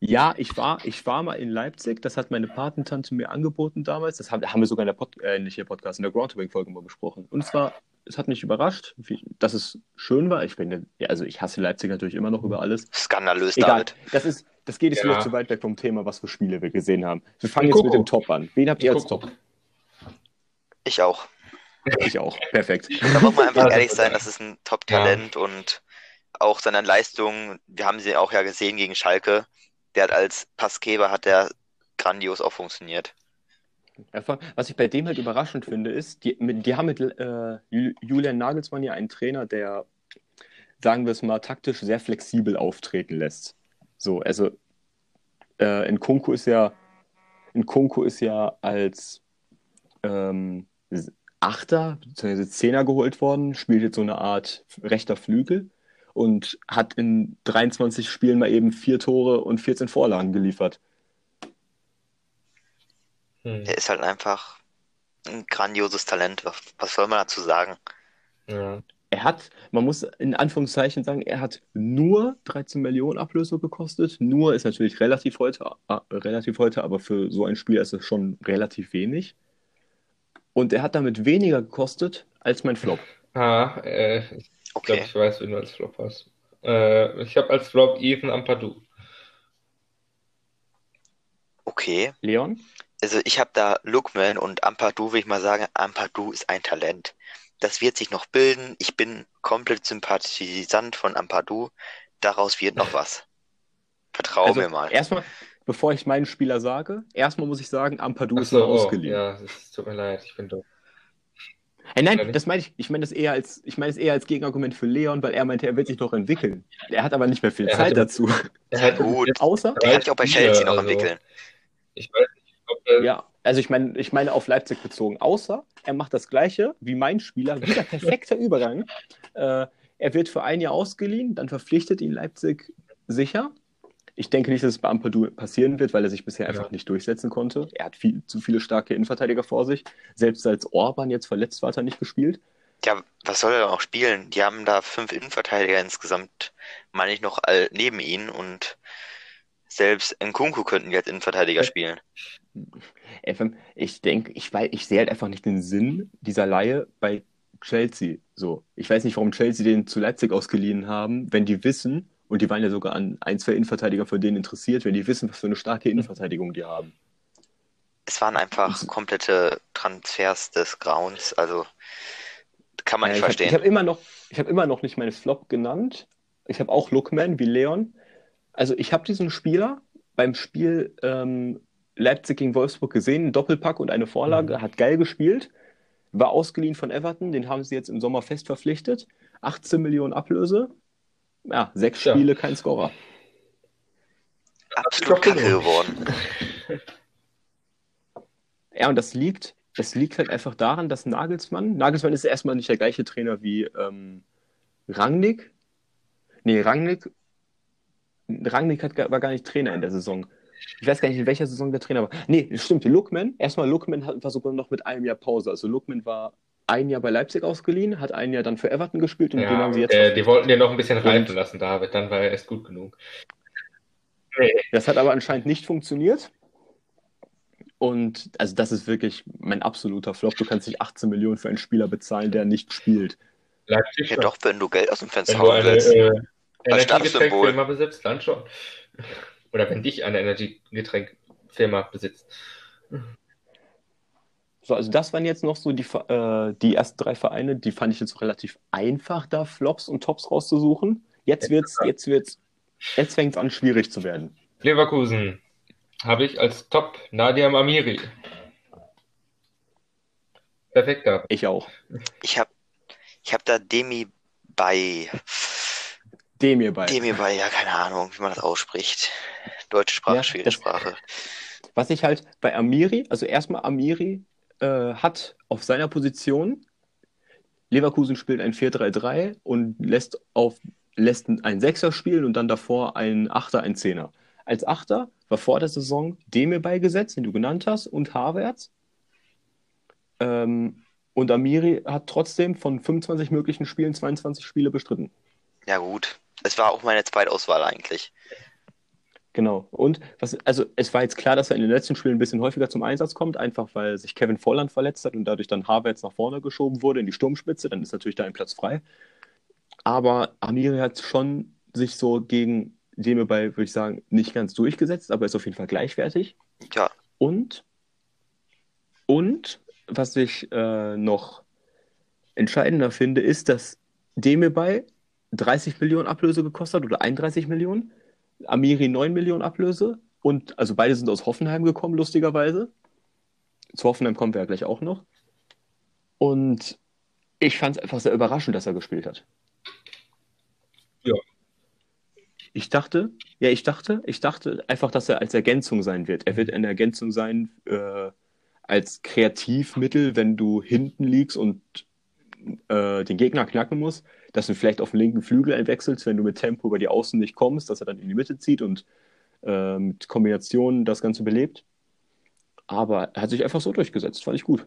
ja, ich war, ich war mal in Leipzig. Das hat meine Patentante mir angeboten damals. Das haben, haben wir sogar in der Pod, äh, nicht hier Podcast, in der Groundhopping-Folge mal besprochen. Und zwar, es hat mich überrascht, wie, dass es schön war. Ich bin, ja, also ich hasse Leipzig natürlich immer noch über alles. skandalös, Egal, David. das ist, das geht jetzt Ja. wieder zu weit weg vom Thema, was für Spiele wir gesehen haben. Wir fangen jetzt mit dem Top an. Wen habt ihr als. Top? Ich auch. Ich auch. Perfekt. Da muss man einfach Ja, ehrlich sein, das ist ein Top-Talent und auch seine Leistung, wir haben sie auch ja gesehen gegen Schalke, der hat als Passgeber hat der grandios auch funktioniert. Was ich bei dem halt überraschend finde, ist, die, die haben mit äh, Ju- Julian Nagelsmann ja einen Trainer, der, sagen wir es mal, taktisch sehr flexibel auftreten lässt. So, also äh, in Kunku ist ja, in Kunku ist ja als ähm, Achter bzw. Zehner geholt worden, spielt jetzt so eine Art rechter Flügel und hat in 23 Spielen mal eben vier Tore und 14 Vorlagen geliefert. Hm. Der ist halt einfach ein grandioses Talent. Was, was soll man dazu sagen? Ja. Er hat, man muss in Anführungszeichen sagen, er hat nur 13 Millionen Ablöse gekostet. Nur ist natürlich relativ heute, äh, relativ heute, aber für so ein Spiel ist es schon relativ wenig. Und er hat damit weniger gekostet als mein Flop. Ah, äh, ich glaube, Okay. ich weiß, wen du als Flop hast. Äh, ich habe als Flop Ethan Ampadu. Okay. Leon? Also ich habe da Lookman und Ampadu, will ich mal sagen, Ampadu ist ein Talent. Das wird sich noch bilden. Ich bin komplett Sympathisant von Ampadu. Daraus wird noch was. Vertrau Also mir mal. erstmal, bevor ich meinen Spieler sage, erstmal muss ich sagen, Ampadu Ach ist so, nur oh, ausgeliehen. ja, es tut mir leid, ich bin doof. Hey, nein, das meine ich, ich meine das eher als, ich meine es eher als Gegenargument für Leon, weil er meinte, er wird sich noch entwickeln. Er hat aber nicht mehr viel Er Zeit hatte- dazu. Er hat Gut. Außer, Der kann sich auch bei Chelsea noch Also, entwickeln. Ich weiß nicht, ob er ja, also ich meine, ich meine auf Leipzig bezogen. Außer, er macht das Gleiche wie mein Spieler, wieder perfekter Übergang. Äh, er wird für ein Jahr ausgeliehen, dann verpflichtet ihn Leipzig sicher. Ich denke nicht, dass es bei Ampadu passieren wird, weil er sich bisher Ja. einfach nicht durchsetzen konnte. Er hat viel, zu viele starke Innenverteidiger vor sich. Selbst als Orban jetzt verletzt war, hat er nicht gespielt. Ja, was soll er denn auch spielen? Die haben da fünf Innenverteidiger insgesamt, meine ich, noch all, neben ihnen und selbst Nkunku könnten die als Innenverteidiger spielen. FM, ich denke, ich, weiß, ich sehe halt einfach nicht den Sinn dieser Leihe bei Chelsea. So, ich weiß nicht, warum Chelsea den zu Leipzig ausgeliehen haben, wenn die wissen, und die waren ja sogar an ein, zwei Innenverteidiger von denen interessiert, wenn die wissen, was für eine starke Innenverteidigung die haben. Es waren einfach komplette Transfers des Grauens, also kann man nicht ich habe verstehen. hab immer, noch- ich hab immer noch nicht meinen Flop genannt. Ich habe auch Lookman wie Leon. Also ich habe diesen Spieler beim Spiel ähm, Leipzig gegen Wolfsburg gesehen, einen Doppelpack und eine Vorlage, Mhm. hat geil gespielt, war ausgeliehen von Everton, den haben sie jetzt im Sommer fest verpflichtet. 18 Millionen Ablöse. Ja, sechs Ja. Spiele, kein Scorer. Absolut kacke geworden. Ja, und das liegt, das liegt halt einfach daran, dass Nagelsmann, Nagelsmann ist erstmal nicht der gleiche Trainer wie ähm, Rangnick. Nee, Rangnick, Rangnick hat, gar- war gar nicht Trainer in der Saison. Ich weiß gar nicht, in welcher Saison der Trainer war. Nee, stimmt. Lookman, erstmal Lookman hat, war sogar noch mit einem Jahr Pause. Also Lookman war ein Jahr bei Leipzig ausgeliehen, hat ein Jahr dann für Everton gespielt und den Ja, haben sie jetzt äh, die wollten den noch ein bisschen reifen lassen, David. Dann war er erst gut genug. Das hat aber anscheinend nicht funktioniert. Und also das ist wirklich mein absoluter Flop. Du kannst nicht 18 Millionen für einen Spieler bezahlen, der nicht spielt. Leipzig Ja doch, wenn du Geld aus dem Fenster Wenn du hauen eine willst. äh, Als besitzt, dann schon. Oder wenn dich eine Energiegetränkfirma besitzt. So, also das waren jetzt noch so die, äh, die ersten drei Vereine, die fand ich jetzt relativ einfach, da Flops und Tops rauszusuchen. Jetzt wird's, jetzt wird's, jetzt fängt's an, schwierig zu werden. Leverkusen habe ich als Top Nadia Amiri. Perfekt, David. Ich auch. Ich habe ich hab da Demi bei. Dem hier bei. Demi bei, ja, keine Ahnung, wie man das ausspricht. Deutsche Sprache, Ja, schwere das- Sprache. Was ich halt bei Amiri, also erstmal Amiri äh, hat auf seiner Position, Leverkusen spielt ein 4-3-3 und lässt auf lässt einen Sechser spielen und dann davor einen Achter, einen Zehner. Als Achter war vor der Saison Demir beigesetzt, den du genannt hast, und Havertz. Ähm, und Amiri hat trotzdem von 25 möglichen Spielen 22 Spiele bestritten. Ja, gut. Es war auch meine Zweitauswahl eigentlich. Genau. Und was, also es war jetzt klar, dass er in den letzten Spielen ein bisschen häufiger zum Einsatz kommt, einfach weil sich Kevin Volland verletzt hat und dadurch dann Havertz nach vorne geschoben wurde in die Sturmspitze. Dann ist natürlich da ein Platz frei. Aber Amiri hat schon sich so gegen Deme bei, würde ich sagen, nicht ganz durchgesetzt, aber ist auf jeden Fall gleichwertig. Ja. Und, und was ich äh, noch entscheidender finde, ist, dass Demirbay 30 Millionen Ablöse gekostet hat oder 31 Millionen. Amiri 9 Millionen Ablöse. Und also beide sind aus Hoffenheim gekommen, lustigerweise. Zu Hoffenheim kommen wir ja gleich auch noch. Und ich fand es einfach sehr überraschend, dass er gespielt hat. Ja. Ich dachte, ja, ich dachte, ich dachte einfach, dass er als Ergänzung sein wird. Er wird eine Ergänzung sein äh, als Kreativmittel, wenn du hinten liegst und äh, den Gegner knacken musst, dass du vielleicht auf den linken Flügel einwechselst, wenn du mit Tempo über die Außen nicht kommst, dass er dann in die Mitte zieht und äh, mit Kombinationen das Ganze belebt. Aber er hat sich einfach so durchgesetzt, fand ich gut.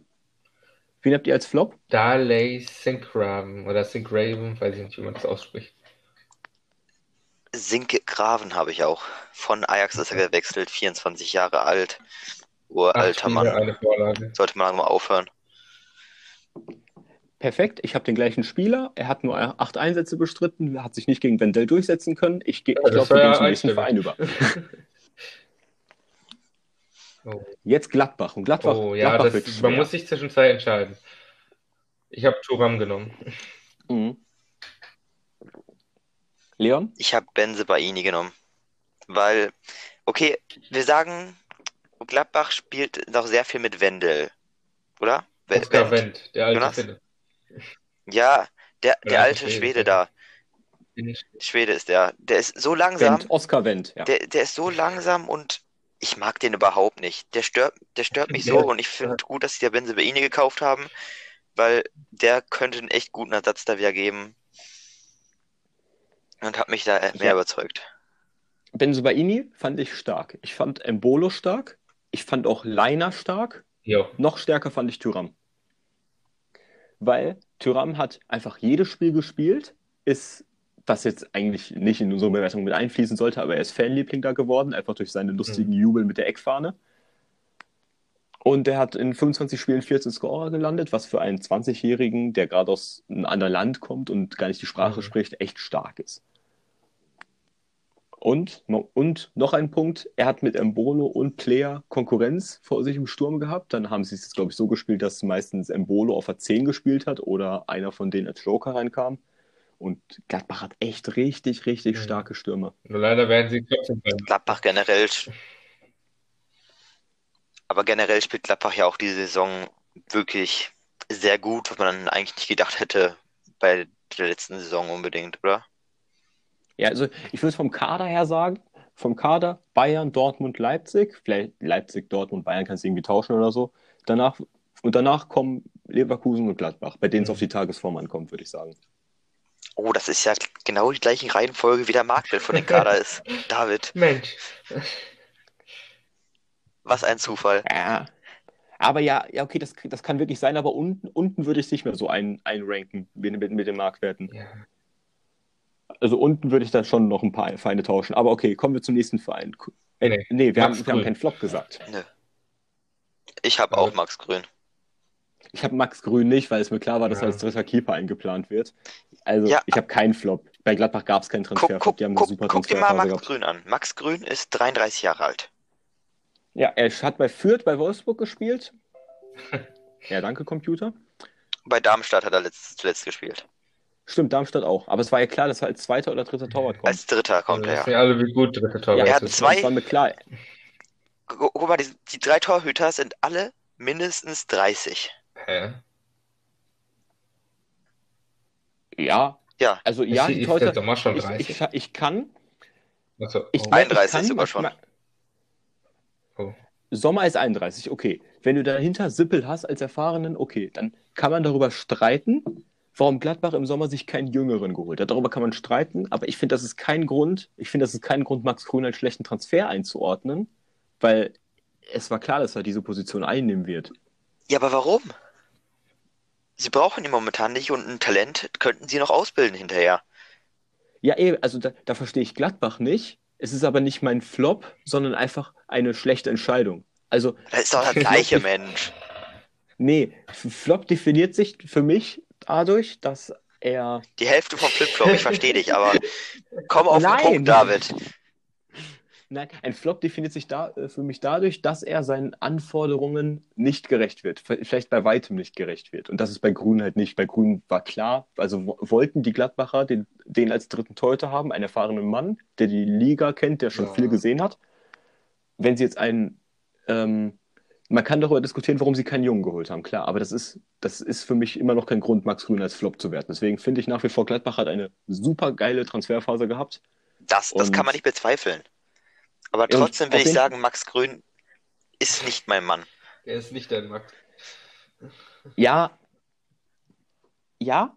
Wen habt ihr als Flop? Darley Sinkraven oder Sinkraven, weiß ich nicht, wie man das ausspricht. Sinke Graven habe ich auch. Von Ajax ist er gewechselt, 24 Jahre alt. Uralter Mann. Sollte man mal aufhören. Perfekt, ich habe den gleichen Spieler. Er hat nur acht Einsätze bestritten, hat sich nicht gegen Wendell durchsetzen können. Ich, ge- Ja, ich glaube, wir gehen zum nächsten. Verein über. Oh, Jetzt Gladbach. Und Gladbach, oh ja, Gladbach das, man muss sich zwischen zwei entscheiden. Ich habe Thuram genommen. Mhm. Leon? Ich habe Benze Baini genommen. Weil, okay, wir sagen, Gladbach spielt noch sehr viel mit Wendel. Oder? Oskar Wendt. Wendt, der alte Jonas? Finne. Ja, der, der Ja, alte Schwede, da. Schwede ist der. Der ist so langsam. Wendt, Oscar Wendt, ja. Der, der ist so langsam und ich mag den überhaupt nicht. Der stört, der stört mich so und ich finde gut, dass sie der Benzebaini gekauft haben, weil der könnte einen echt guten Ersatz da wieder geben. Und hat mich da mehr Ja. überzeugt. Benzobaini fand ich stark. Ich fand Embolo stark. Ich fand auch Leiner stark. Jo. Noch stärker fand ich Tyram. Weil Tyram hat einfach jedes Spiel gespielt, ist, was jetzt eigentlich nicht in unsere Bewertung mit einfließen sollte, aber er ist Fanliebling da geworden, einfach durch seine lustigen Jubel mit der Eckfahne. Und er hat in 25 Spielen 14 Scorer gelandet, was für einen 20-Jährigen, der gerade aus einem anderen Land kommt und gar nicht die Sprache Mhm. spricht, echt stark ist. Und, und noch ein Punkt, er hat mit Embolo und Player Konkurrenz vor sich im Sturm gehabt. Dann haben sie es, glaube ich, so gespielt, dass meistens Embolo auf der 10 gespielt hat oder einer von denen als Joker reinkam. Und Gladbach hat echt richtig, richtig Mhm. starke Stürmer. Nur leider werden sie Gladbach generell. Aber generell spielt Gladbach ja auch diese Saison wirklich sehr gut, was man eigentlich nicht gedacht hätte bei der letzten Saison unbedingt, oder? Ja, also ich würde vom Kader her sagen, vom Kader Bayern, Dortmund, Leipzig, vielleicht Leipzig, Dortmund, Bayern kannst du irgendwie tauschen oder so. Danach, und danach kommen Leverkusen und Gladbach, bei denen es Mhm. auf die Tagesform ankommt, würde ich sagen. Oh, das ist ja genau die gleiche Reihenfolge, wie der Marktwert von den Kader ist. David, Mensch. was ein Zufall. Ja. Aber ja, ja, okay, das, das kann wirklich sein, aber unten, unten würde ich es nicht mehr so ein, einranken mit, mit, mit den Marktwerten. Ja. Also unten würde ich dann schon noch ein paar Vereine tauschen. Aber okay, kommen wir zum nächsten Verein. Äh, Nee, nee, wir, haben, wir haben keinen Flop gesagt. Ich habe auch Max Grün. Ich habe Max Grün nicht, weil es mir klar war, dass Ja. er als dritter Keeper eingeplant wird. Also Ja. ich habe keinen Flop. Bei Gladbach gab es keinen Transfer. guck, die haben guck, super guck dir mal Max gehabt. Grün an. Max Grün ist 33 Jahre alt. Ja, er hat bei Fürth bei Wolfsburg gespielt. Ja, danke, Computer. Bei Darmstadt hat er letzt, zuletzt gespielt. Stimmt, Darmstadt auch. Aber es war ja klar, dass er als zweiter oder dritter Torwart kommt. Als Dritter kommt Wir er. wissen ja alle, wie gut dritte Tor ja, er hat ist. zwei- Das war mir klar. Gu- Guck mal, die, die drei Torhüter sind alle mindestens 30. Hä? Ja, Ja, also ja, Ist- die Torhüter- der Sommer schon ich, 30? ich, ich kann, Achso, ich, oh. ich 31 kann sogar schon. Oh. Sommer ist 31, okay. Wenn du dahinter Sippel hast als Erfahrenen, okay, dann kann man darüber streiten, warum Gladbach im Sommer sich keinen Jüngeren geholt hat. Darüber kann man streiten, aber ich finde, das ist kein Grund, ich finde, das ist kein Grund, Max Grün als schlechten Transfer einzuordnen, weil es war klar, dass er diese Position einnehmen wird. Ja, aber warum? Sie brauchen ihn momentan nicht und ein Talent könnten sie noch ausbilden hinterher. Ja, eh, also da, da verstehe ich Gladbach nicht. Es ist aber nicht mein Flop, sondern einfach eine schlechte Entscheidung. Also, Das ist doch der gleiche Mensch. nee, Flop definiert sich für mich dadurch, dass er Die Hälfte vom Flipflop, ich verstehe dich, aber komm auf den Nein. Punkt, David. Nein, ein Flop definiert sich da, äh, für mich dadurch, dass er seinen Anforderungen nicht gerecht wird. Vielleicht bei weitem nicht gerecht wird. Und das ist bei Grün halt nicht. Bei Grün war klar, also wo- wollten die Gladbacher den, den als dritten Torhüter haben, einen erfahrenen Mann, der die Liga kennt, der schon Ja. viel gesehen hat. Wenn sie jetzt einen, ähm, man kann darüber diskutieren, warum sie keinen Jungen geholt haben, klar, aber das ist, das ist für mich immer noch kein Grund, Max Grün als Flop zu werten. Deswegen finde ich nach wie vor, Gladbach hat eine super geile Transferphase gehabt. Das, das kann man nicht bezweifeln. Aber trotzdem will ich sagen, Max Grün ist nicht mein Mann. Der ist nicht dein Max. Ja, ja,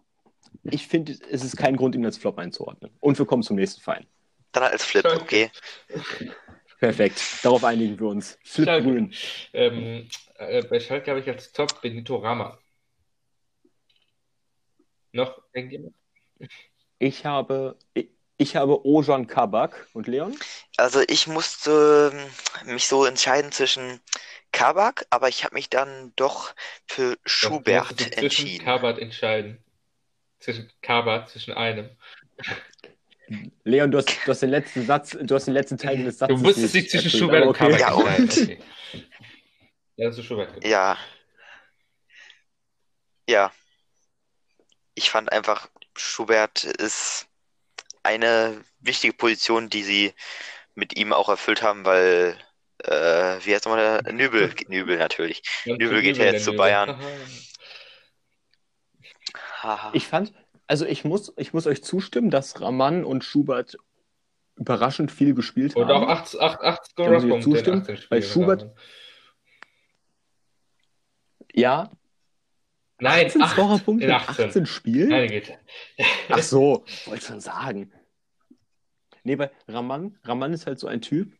ich finde, es ist kein Grund, ihn als Flop einzuordnen. Und wir kommen zum nächsten Verein. Dann als Flip, okay. Perfekt, darauf einigen wir uns. Flip Schalke. Grün. Ähm, äh, bei Schalke habe ich als Top Benito Rama. Noch irgendjemand? Ich habe, ich, ich habe Ojan Kabak und Leon. Also ich musste ähm, mich so entscheiden zwischen Kabak, aber ich habe mich dann doch für Schubert musst dich zwischen entschieden. Kabak entscheiden. Zwischen Kabak, zwischen einem. Leon, du hast, du hast den letzten Satz, du hast den letzten Teil des Satzes Du musstest dich nicht zwischen erfüllt, Schubert aber und Kabak Ja, und? Okay. Ja, das ist Schubert. Ja. Ja. Ich fand einfach, Schubert ist eine wichtige Position, die sie mit ihm auch erfüllt haben, weil, äh, wie heißt nochmal der? Nübel, Nübel natürlich. Und Nübel geht ja jetzt zu. Bayern. Ich fand, also ich muss, ich muss euch zustimmen, dass Raman und Schubert überraschend viel gespielt Und haben. auch 8, 8, 8 Da muss ich Scorerpunkte in zustimmen, 18 weil. Schubert- haben. Ja, Nein, 18 8 Scorerpunkte in in 18. 18 Spielen? Meine Güte. Ach so, wollte schon sagen. Nee, weil Raman, Raman ist halt so ein Typ,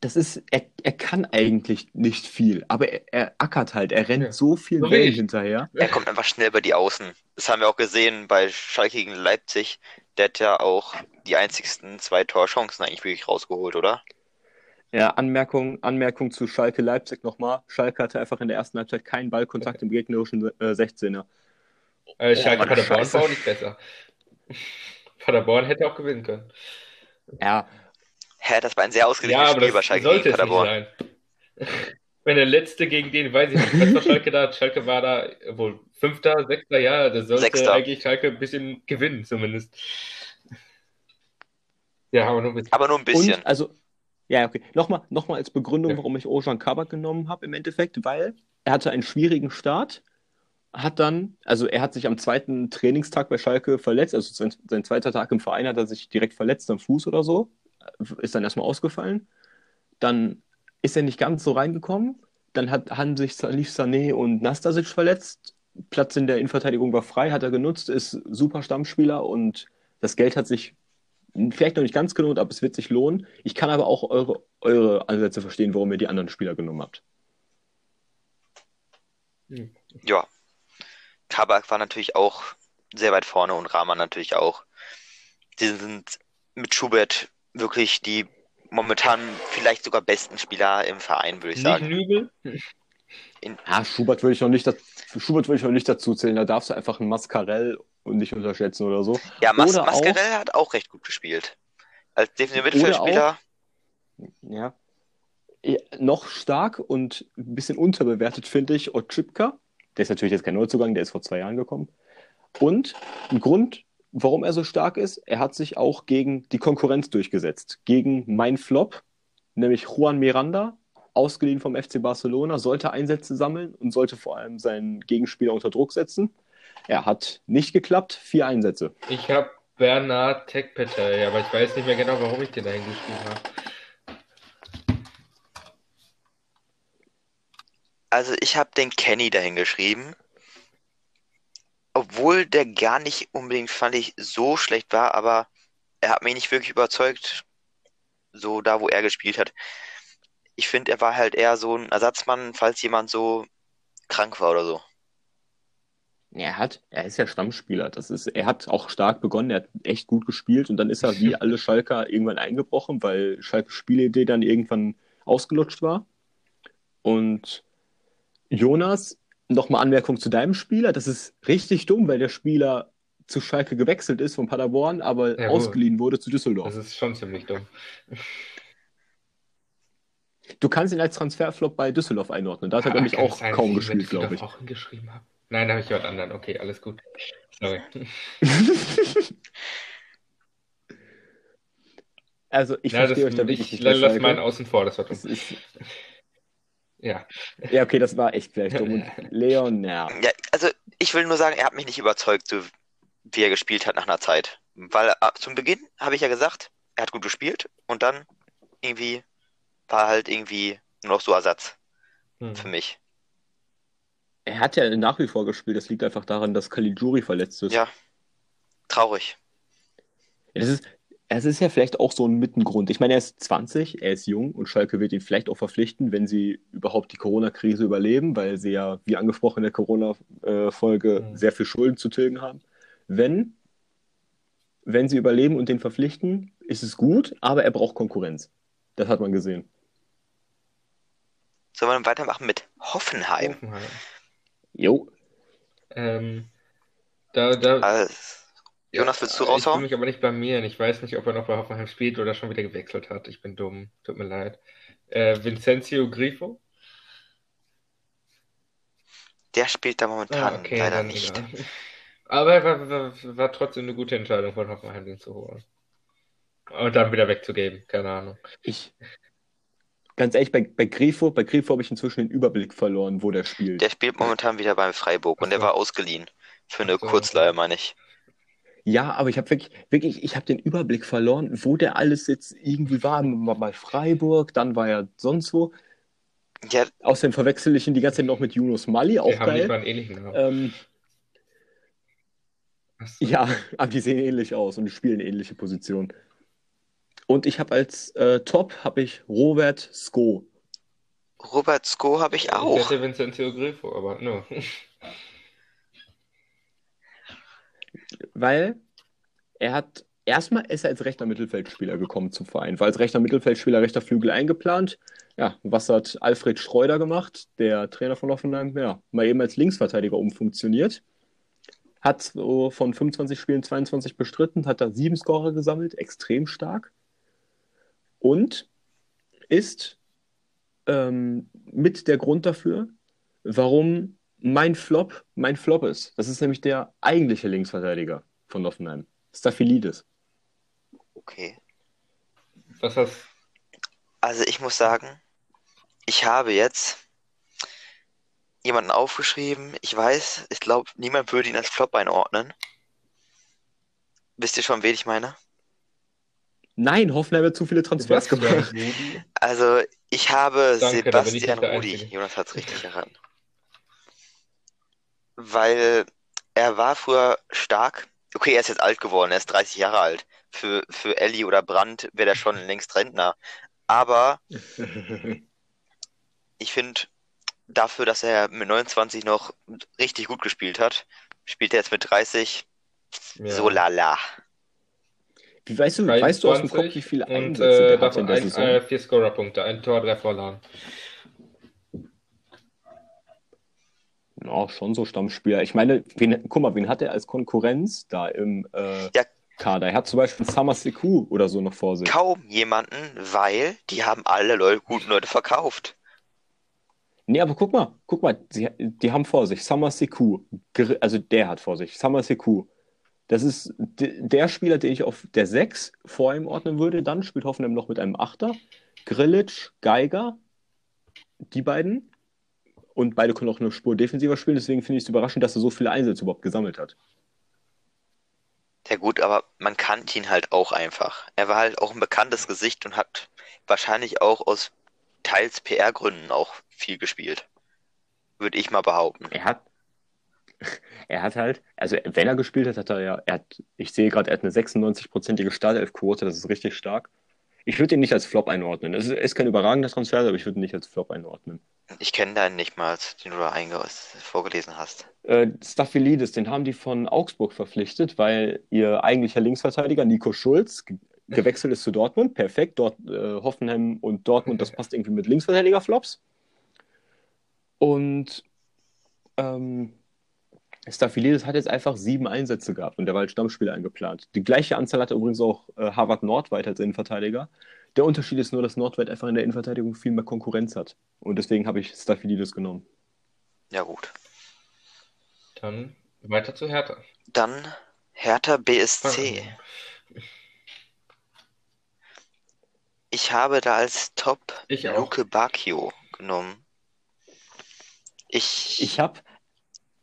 das ist, er, er kann eigentlich nicht viel, aber er, er ackert halt, er rennt Ja. so viel So ich. hinterher. Er kommt einfach schnell über die Außen. Das haben wir auch gesehen bei Schalke gegen Leipzig. Der hat ja auch die einzigsten zwei Torchancen eigentlich wirklich rausgeholt, oder? Ja, Anmerkung, Anmerkung zu Schalke Leipzig nochmal. Schalke hatte einfach in der ersten Halbzeit keinen Ballkontakt im gegnerischen äh, 16er. Äh, Schalke Oh, Paderborn war auch nicht besser. Paderborn hätte auch gewinnen können. Ja, Hä, das war ein sehr Ja, ausgeglichenes aber Spiel Schalke sollte gegen es nicht Paderborn. sein. Wenn der letzte gegen den, weiß ich nicht, was war Schalke da? Schalke war da wohl Fünfter, Sechster, ja, das sollte Sechster. eigentlich Schalke ein bisschen gewinnen, zumindest. Ja, aber nur ein bisschen. Aber nur ein bisschen. und also, ja, okay. Nochmal noch mal als Begründung, Ja. warum ich Ojan Kabak genommen habe im Endeffekt, weil er hatte einen schwierigen Start, hat dann, also er hat sich am zweiten Trainingstag bei Schalke verletzt, also sein, sein zweiter Tag im Verein hat er sich direkt verletzt am Fuß oder so, ist dann erstmal ausgefallen. Dann ist er nicht ganz so reingekommen. Dann hat, haben sich Salif Sané und Nastasic verletzt. Platz in der Innenverteidigung war frei, hat er genutzt, ist super Stammspieler und das Geld hat sich vielleicht noch nicht ganz gelohnt, aber es wird sich lohnen. Ich kann aber auch eure, eure Ansätze verstehen, warum ihr die anderen Spieler genommen habt. Ja. Kabak war natürlich auch sehr weit vorne und Rahman natürlich auch. Die sind mit Schubert wirklich die momentan vielleicht sogar besten Spieler im Verein, würde ich Nicht sagen. Nübel? Ah, Schubert würde ich noch nicht, da- Schubert würde ich noch nicht dazu zählen. Da darfst du einfach einen Mascarell und nicht unterschätzen oder so. Ja, Mas Oder auch- Mascarell hat auch recht gut gespielt. Als defensiver Oder Mittelfeldspieler. Ja. Ja, Noch stark und ein bisschen unterbewertet finde ich Otschipka. Der ist natürlich jetzt kein Neuzugang, der ist vor zwei Jahren gekommen. Und ein Grund, warum er so stark ist, er hat sich auch gegen die Konkurrenz durchgesetzt. Gegen mein Flop, nämlich Juan Miranda, ausgeliehen vom FC Barcelona, sollte Einsätze sammeln und sollte vor allem seinen Gegenspieler unter Druck setzen. Er hat nicht geklappt, vier Einsätze. Ich habe Bernard Tekpeter, aber ich weiß nicht mehr genau, warum ich den da hingeschrieben habe. Also ich habe den Kenny dahin geschrieben. Obwohl der gar nicht unbedingt, fand ich, so schlecht war, aber er hat mich nicht wirklich überzeugt, so da, wo er gespielt hat. Ich finde, er war halt eher so ein Ersatzmann, falls jemand so krank war oder so. Er hat, er ist ja Stammspieler. Das ist, er hat auch stark begonnen, er hat echt gut gespielt und dann ist er wie alle Schalker irgendwann eingebrochen, weil Schalke Spielidee dann irgendwann ausgelutscht war. Und Jonas, nochmal Anmerkung zu deinem Spieler, das ist richtig dumm, weil der Spieler zu Schalke gewechselt ist von Paderborn, aber Ja, ausgeliehen wurde zu Düsseldorf. Das ist schon ziemlich dumm. Du kannst ihn als Transferflop bei Düsseldorf einordnen. Da hat er, Ah, kann auch sein, kaum gespielt, glaube ich. auch hingeschrieben habe. Nein, da habe ich jemand anderen. Okay, alles gut. Sorry. Also, ich Ja, verstehe das, euch da wirklich ich lasse meinen außen vor, das war dumm. Ja. ja, okay, das war echt vielleicht dumm. Und Leon, ja. Ja, also ich will nur sagen, er hat mich nicht überzeugt, so wie er gespielt hat nach einer Zeit. Weil äh, zum Beginn habe ich ja gesagt, er hat gut gespielt und dann irgendwie war er halt irgendwie nur noch so Ersatz Hm. für mich. Er hat ja nach wie vor gespielt. Das liegt einfach daran, dass Caligiuri verletzt ist. Ja, traurig. Ja, Das ist, es ist ja vielleicht auch so ein Mittengrund. Ich meine, er ist 20, er ist jung und Schalke wird ihn vielleicht auch verpflichten, wenn sie überhaupt die Corona-Krise überleben, weil sie ja, wie angesprochen in der Corona-Folge, Mhm. sehr viel Schulden zu tilgen haben. Wenn, wenn sie überleben und den verpflichten, ist es gut, aber er braucht Konkurrenz. Das hat man gesehen. Sollen wir dann weitermachen mit Hoffenheim? Hoffenheim. Jo, Ähm, da, da, Also, Jonas, willst du Ich will raushauen? mich aber nicht blamieren. Ich weiß nicht, ob er noch bei Hoffenheim spielt oder schon wieder gewechselt hat. Ich bin dumm. Tut mir leid. Äh, Vincenzo Grifo? Der spielt da momentan Ah, okay, leider nicht. egal. Aber er war, war, war trotzdem eine gute Entscheidung von Hoffenheim, den zu holen. Und dann wieder wegzugeben. Keine Ahnung. ich. Ganz ehrlich, bei, bei Grifo, bei Grifo habe ich inzwischen den Überblick verloren, wo der spielt. Der spielt momentan wieder beim Freiburg und der so. war ausgeliehen. Für eine so. Kurzleihe, meine ich. Ja, aber ich habe wirklich, wirklich, ich habe den Überblick verloren, wo der alles jetzt irgendwie war. Mal bei Freiburg, dann war er sonst wo. Ja, Außerdem verwechsel ich ihn die ganze Zeit noch mit Yunus Mali, auch Wir haben nicht mal geil. einen ähnlichen Namen. Ähm, so. ja, aber die sehen ähnlich aus und die spielen ähnliche Positionen. Und ich habe als äh, Top habe ich Robert Sko. Robert Sko habe ich Ich auch. hätte Vincenzo Grifo, aber no. Weil er hat, erstmal ist er als rechter Mittelfeldspieler gekommen zum Verein. War als rechter Mittelfeldspieler, rechter Flügel eingeplant. Ja, was hat Alfred Schreuder gemacht, der Trainer von Hoffenheim? Ja, mal eben als Linksverteidiger umfunktioniert. Hat so von 25 Spielen 22 bestritten, hat da sieben Scorer gesammelt, extrem stark. Und ist ähm, mit der Grund dafür, warum mein Flop mein Flop ist. Das ist nämlich der eigentliche Linksverteidiger von Hoffenheim. Staphylidis. Okay. Was hast Also ich muss sagen, ich habe jetzt jemanden aufgeschrieben. Ich weiß, ich glaube, niemand würde ihn als Flop einordnen. Wisst ihr schon, wen ich meine? Nein, Hoffenheim hat zu viele Transfers gemacht. Also ich habe Danke, Sebastian Rudi. Jonas hat es richtig erraten. Weil er war früher stark. Okay, er ist jetzt alt geworden, er ist 30 Jahre alt. Für, für Elli oder Brandt wäre er schon längst Rentner. Aber ich finde, dafür, dass er mit 29 noch richtig gut gespielt hat, spielt er jetzt mit 30 Ja. so lala. Wie weißt du, weißt du aus dem 23 Kopf, wie viele und Einsätze äh, der hatte davon in der ein, Saison? äh, vier Scorerpunkte, ein Tor, drei Vorlagen. Ja, schon so Stammspieler. Ich meine, wen, guck mal, wen hat er als Konkurrenz da im äh, Ja. Kader? Er hat zum Beispiel Summer Sekou oder so noch vor sich. Kaum jemanden, weil die haben alle Leute, guten Leute verkauft. Nee, aber guck mal, guck mal, sie, die haben vor sich Summer Sekou. Gr- Also der hat vor sich Summer Sekou. Das ist der Spieler, den ich auf der 6 vor ihm ordnen würde. Dann spielt Hoffenheim noch mit einem Achter. Grillitsch, Geiger, die beiden. Und beide können auch eine Spur defensiver spielen. Deswegen finde ich es überraschend, dass er so viele Einsätze überhaupt gesammelt hat. Ja gut, aber man kannte ihn halt auch einfach. Er war halt auch ein bekanntes Gesicht und hat wahrscheinlich auch aus teils PR-Gründen auch viel gespielt. Würde ich mal behaupten. Er hat, er hat halt, also wenn er gespielt hat, hat er ja, er hat, ich sehe gerade, er hat eine 96-prozentige Startelf-Quote, das ist richtig stark. Ich würde ihn nicht als Flop einordnen. Es ist, ist kein überragender Transfer, aber ich würde ihn nicht als Flop einordnen. Ich kenne deinen nicht mal, den du da vorgelesen hast. Äh, Staphylidis, den haben die von Augsburg verpflichtet, weil ihr eigentlicher Linksverteidiger Nico Schulz ge gewechselt ist zu Dortmund. Perfekt, dort äh, Hoffenheim und Dortmund, das passt irgendwie mit Linksverteidiger-Flops. Und ähm, Staphylidis hat jetzt einfach sieben Einsätze gehabt und der war als Stammspieler eingeplant. Die gleiche Anzahl hatte übrigens auch äh, Harvard Nordweit als Innenverteidiger. Der Unterschied ist nur, dass Nordweit einfach in der Innenverteidigung viel mehr Konkurrenz hat. Und deswegen habe ich Staphylidis genommen. Ja gut. Dann weiter zu Hertha. Dann Hertha BSC. Ich habe da als Top Ich auch. Luke Bacchio genommen. Ich, Ich habe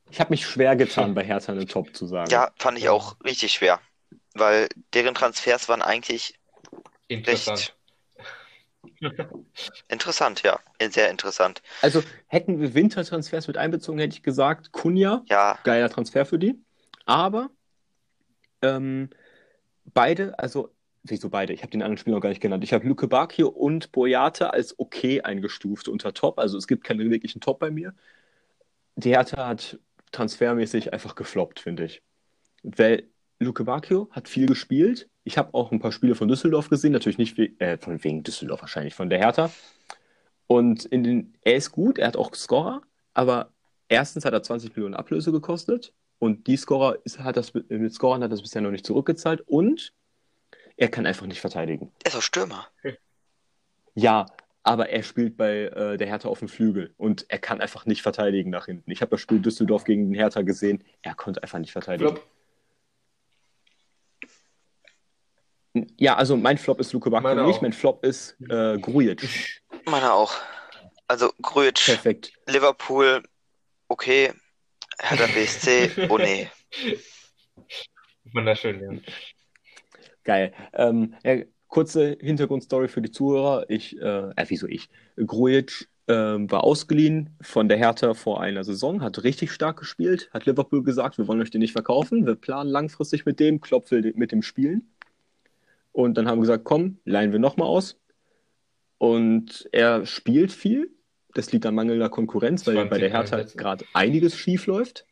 ich hab mich schwer getan, bei Hertha eine Top zu sagen. ja, fand ich auch richtig schwer, weil deren Transfers waren eigentlich Interessant. interessant, ja, sehr interessant. Also hätten wir Wintertransfers mit einbezogen, hätte ich gesagt, Kunja, Ja, geiler Transfer für die. Aber ähm, beide, also wieso beide? Ich habe den anderen Spieler noch gar nicht genannt. Ich habe Luke Bacchio und Boyata als okay eingestuft unter Top. Also es gibt keinen wirklichen Top bei mir. Die Hertha hat transfermäßig einfach gefloppt, finde ich. Weil Luke Bacchio hat viel gespielt. Ich habe auch ein paar Spiele von Düsseldorf gesehen, natürlich nicht we äh, von wegen Düsseldorf wahrscheinlich, von der Hertha. Und in den, er ist gut, er hat auch Scorer, aber erstens hat er 20 Millionen Ablöse gekostet und die Scorer ist, hat das mit Scorern hat das bisher noch nicht zurückgezahlt und er kann einfach nicht verteidigen. er ist auch Stürmer. Ja, aber er spielt bei äh, der Hertha auf dem Flügel und er kann einfach nicht verteidigen nach hinten. Ich habe das Spiel Düsseldorf gegen den Hertha gesehen, er konnte einfach nicht verteidigen. Flop. Ja, also mein Flop ist Luke Bacchio nicht, auch. mein Flop ist äh, Grujic. Meiner auch. Also Grujic, Perfekt. Liverpool, okay. Hertha BSC, oh nee. Wunderschön, ja. Geil. Ähm, ja, kurze Hintergrundstory für die Zuhörer. Ich, äh, äh wieso ich? Grujic ähm, war ausgeliehen von der Hertha vor einer Saison, hat richtig stark gespielt, hat Liverpool gesagt, wir wollen euch den nicht verkaufen, wir planen langfristig mit dem, Klopp will mit dem spielen. Und dann haben wir gesagt, komm, leihen wir nochmal aus. Und er spielt viel. Das liegt an mangelnder Konkurrenz, weil bei der Hertha gerade einiges schief läuft.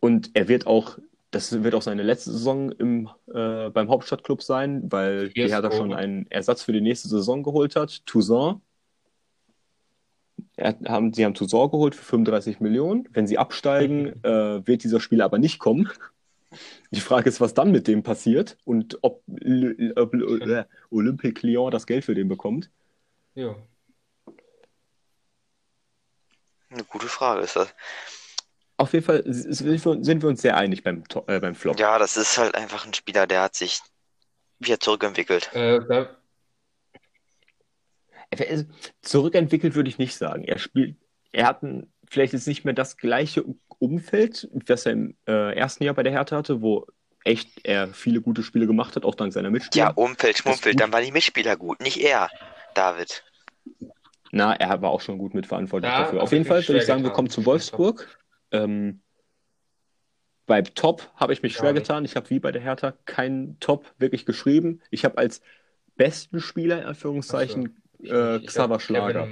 Und er wird auch, das wird auch seine letzte Saison im, äh, beim Hauptstadtclub sein, weil Hier die Hertha schon einen Ersatz für die nächste Saison geholt hat. Toussaint. Er, haben, sie haben Toussaint geholt für 35 Millionen. Wenn sie absteigen, äh, wird dieser Spieler aber nicht kommen. Die Frage ist, was dann mit dem passiert und ob, ob äh, Olympique Lyon das Geld für den bekommt. Ja. Eine gute Frage ist das. Auf jeden Fall sind wir uns sehr einig beim, äh, beim Flop. Ja, das ist halt einfach ein Spieler, der hat sich wieder zurückentwickelt. Äh, da... Zurückentwickelt würde ich nicht sagen. Er spielt, er hat ein, vielleicht jetzt nicht mehr das gleiche Umfeld, was er im äh, ersten Jahr bei der Hertha hatte, wo echt er viele gute Spiele gemacht hat, auch dank seiner Mitspieler. Ja, Umfeld, Schmumpfeld, dann waren die Mitspieler gut, nicht er, David. Na, er war auch schon gut mitverantwortlich ja, dafür. Auf jeden Fall würde ich sagen, wir kommen zu Wolfsburg. Ähm, bei Top habe ich mich schwer ja, getan. Ich habe wie bei der Hertha keinen Top wirklich geschrieben. Ich habe als besten Spieler, in Anführungszeichen, so. äh, Xaver Schlager.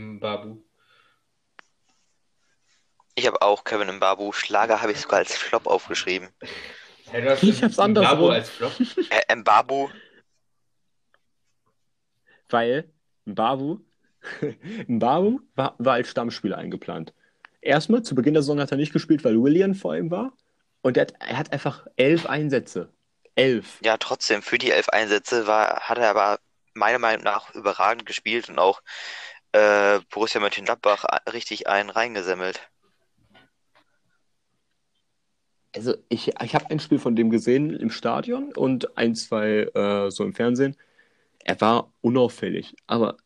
Ich habe auch Kevin Mbabu. Schlager habe ich sogar als Flop aufgeschrieben. Hey, ich hab's anders. Mbabu als Flop? Äh, Mbabu. Weil Mbabu, Mbabu war, war als Stammspieler eingeplant. Erstmal, zu Beginn der Saison hat er nicht gespielt, weil William vor ihm war. Und er hat, er hat einfach elf Einsätze. Elf. Ja, trotzdem, für die elf Einsätze war, hat er aber meiner Meinung nach überragend gespielt und auch äh, Borussia Mönchengladbach richtig einen reingesammelt. Also ich, ich habe ein Spiel von dem gesehen im Stadion und ein, zwei äh, so im Fernsehen. Er war unauffällig, aber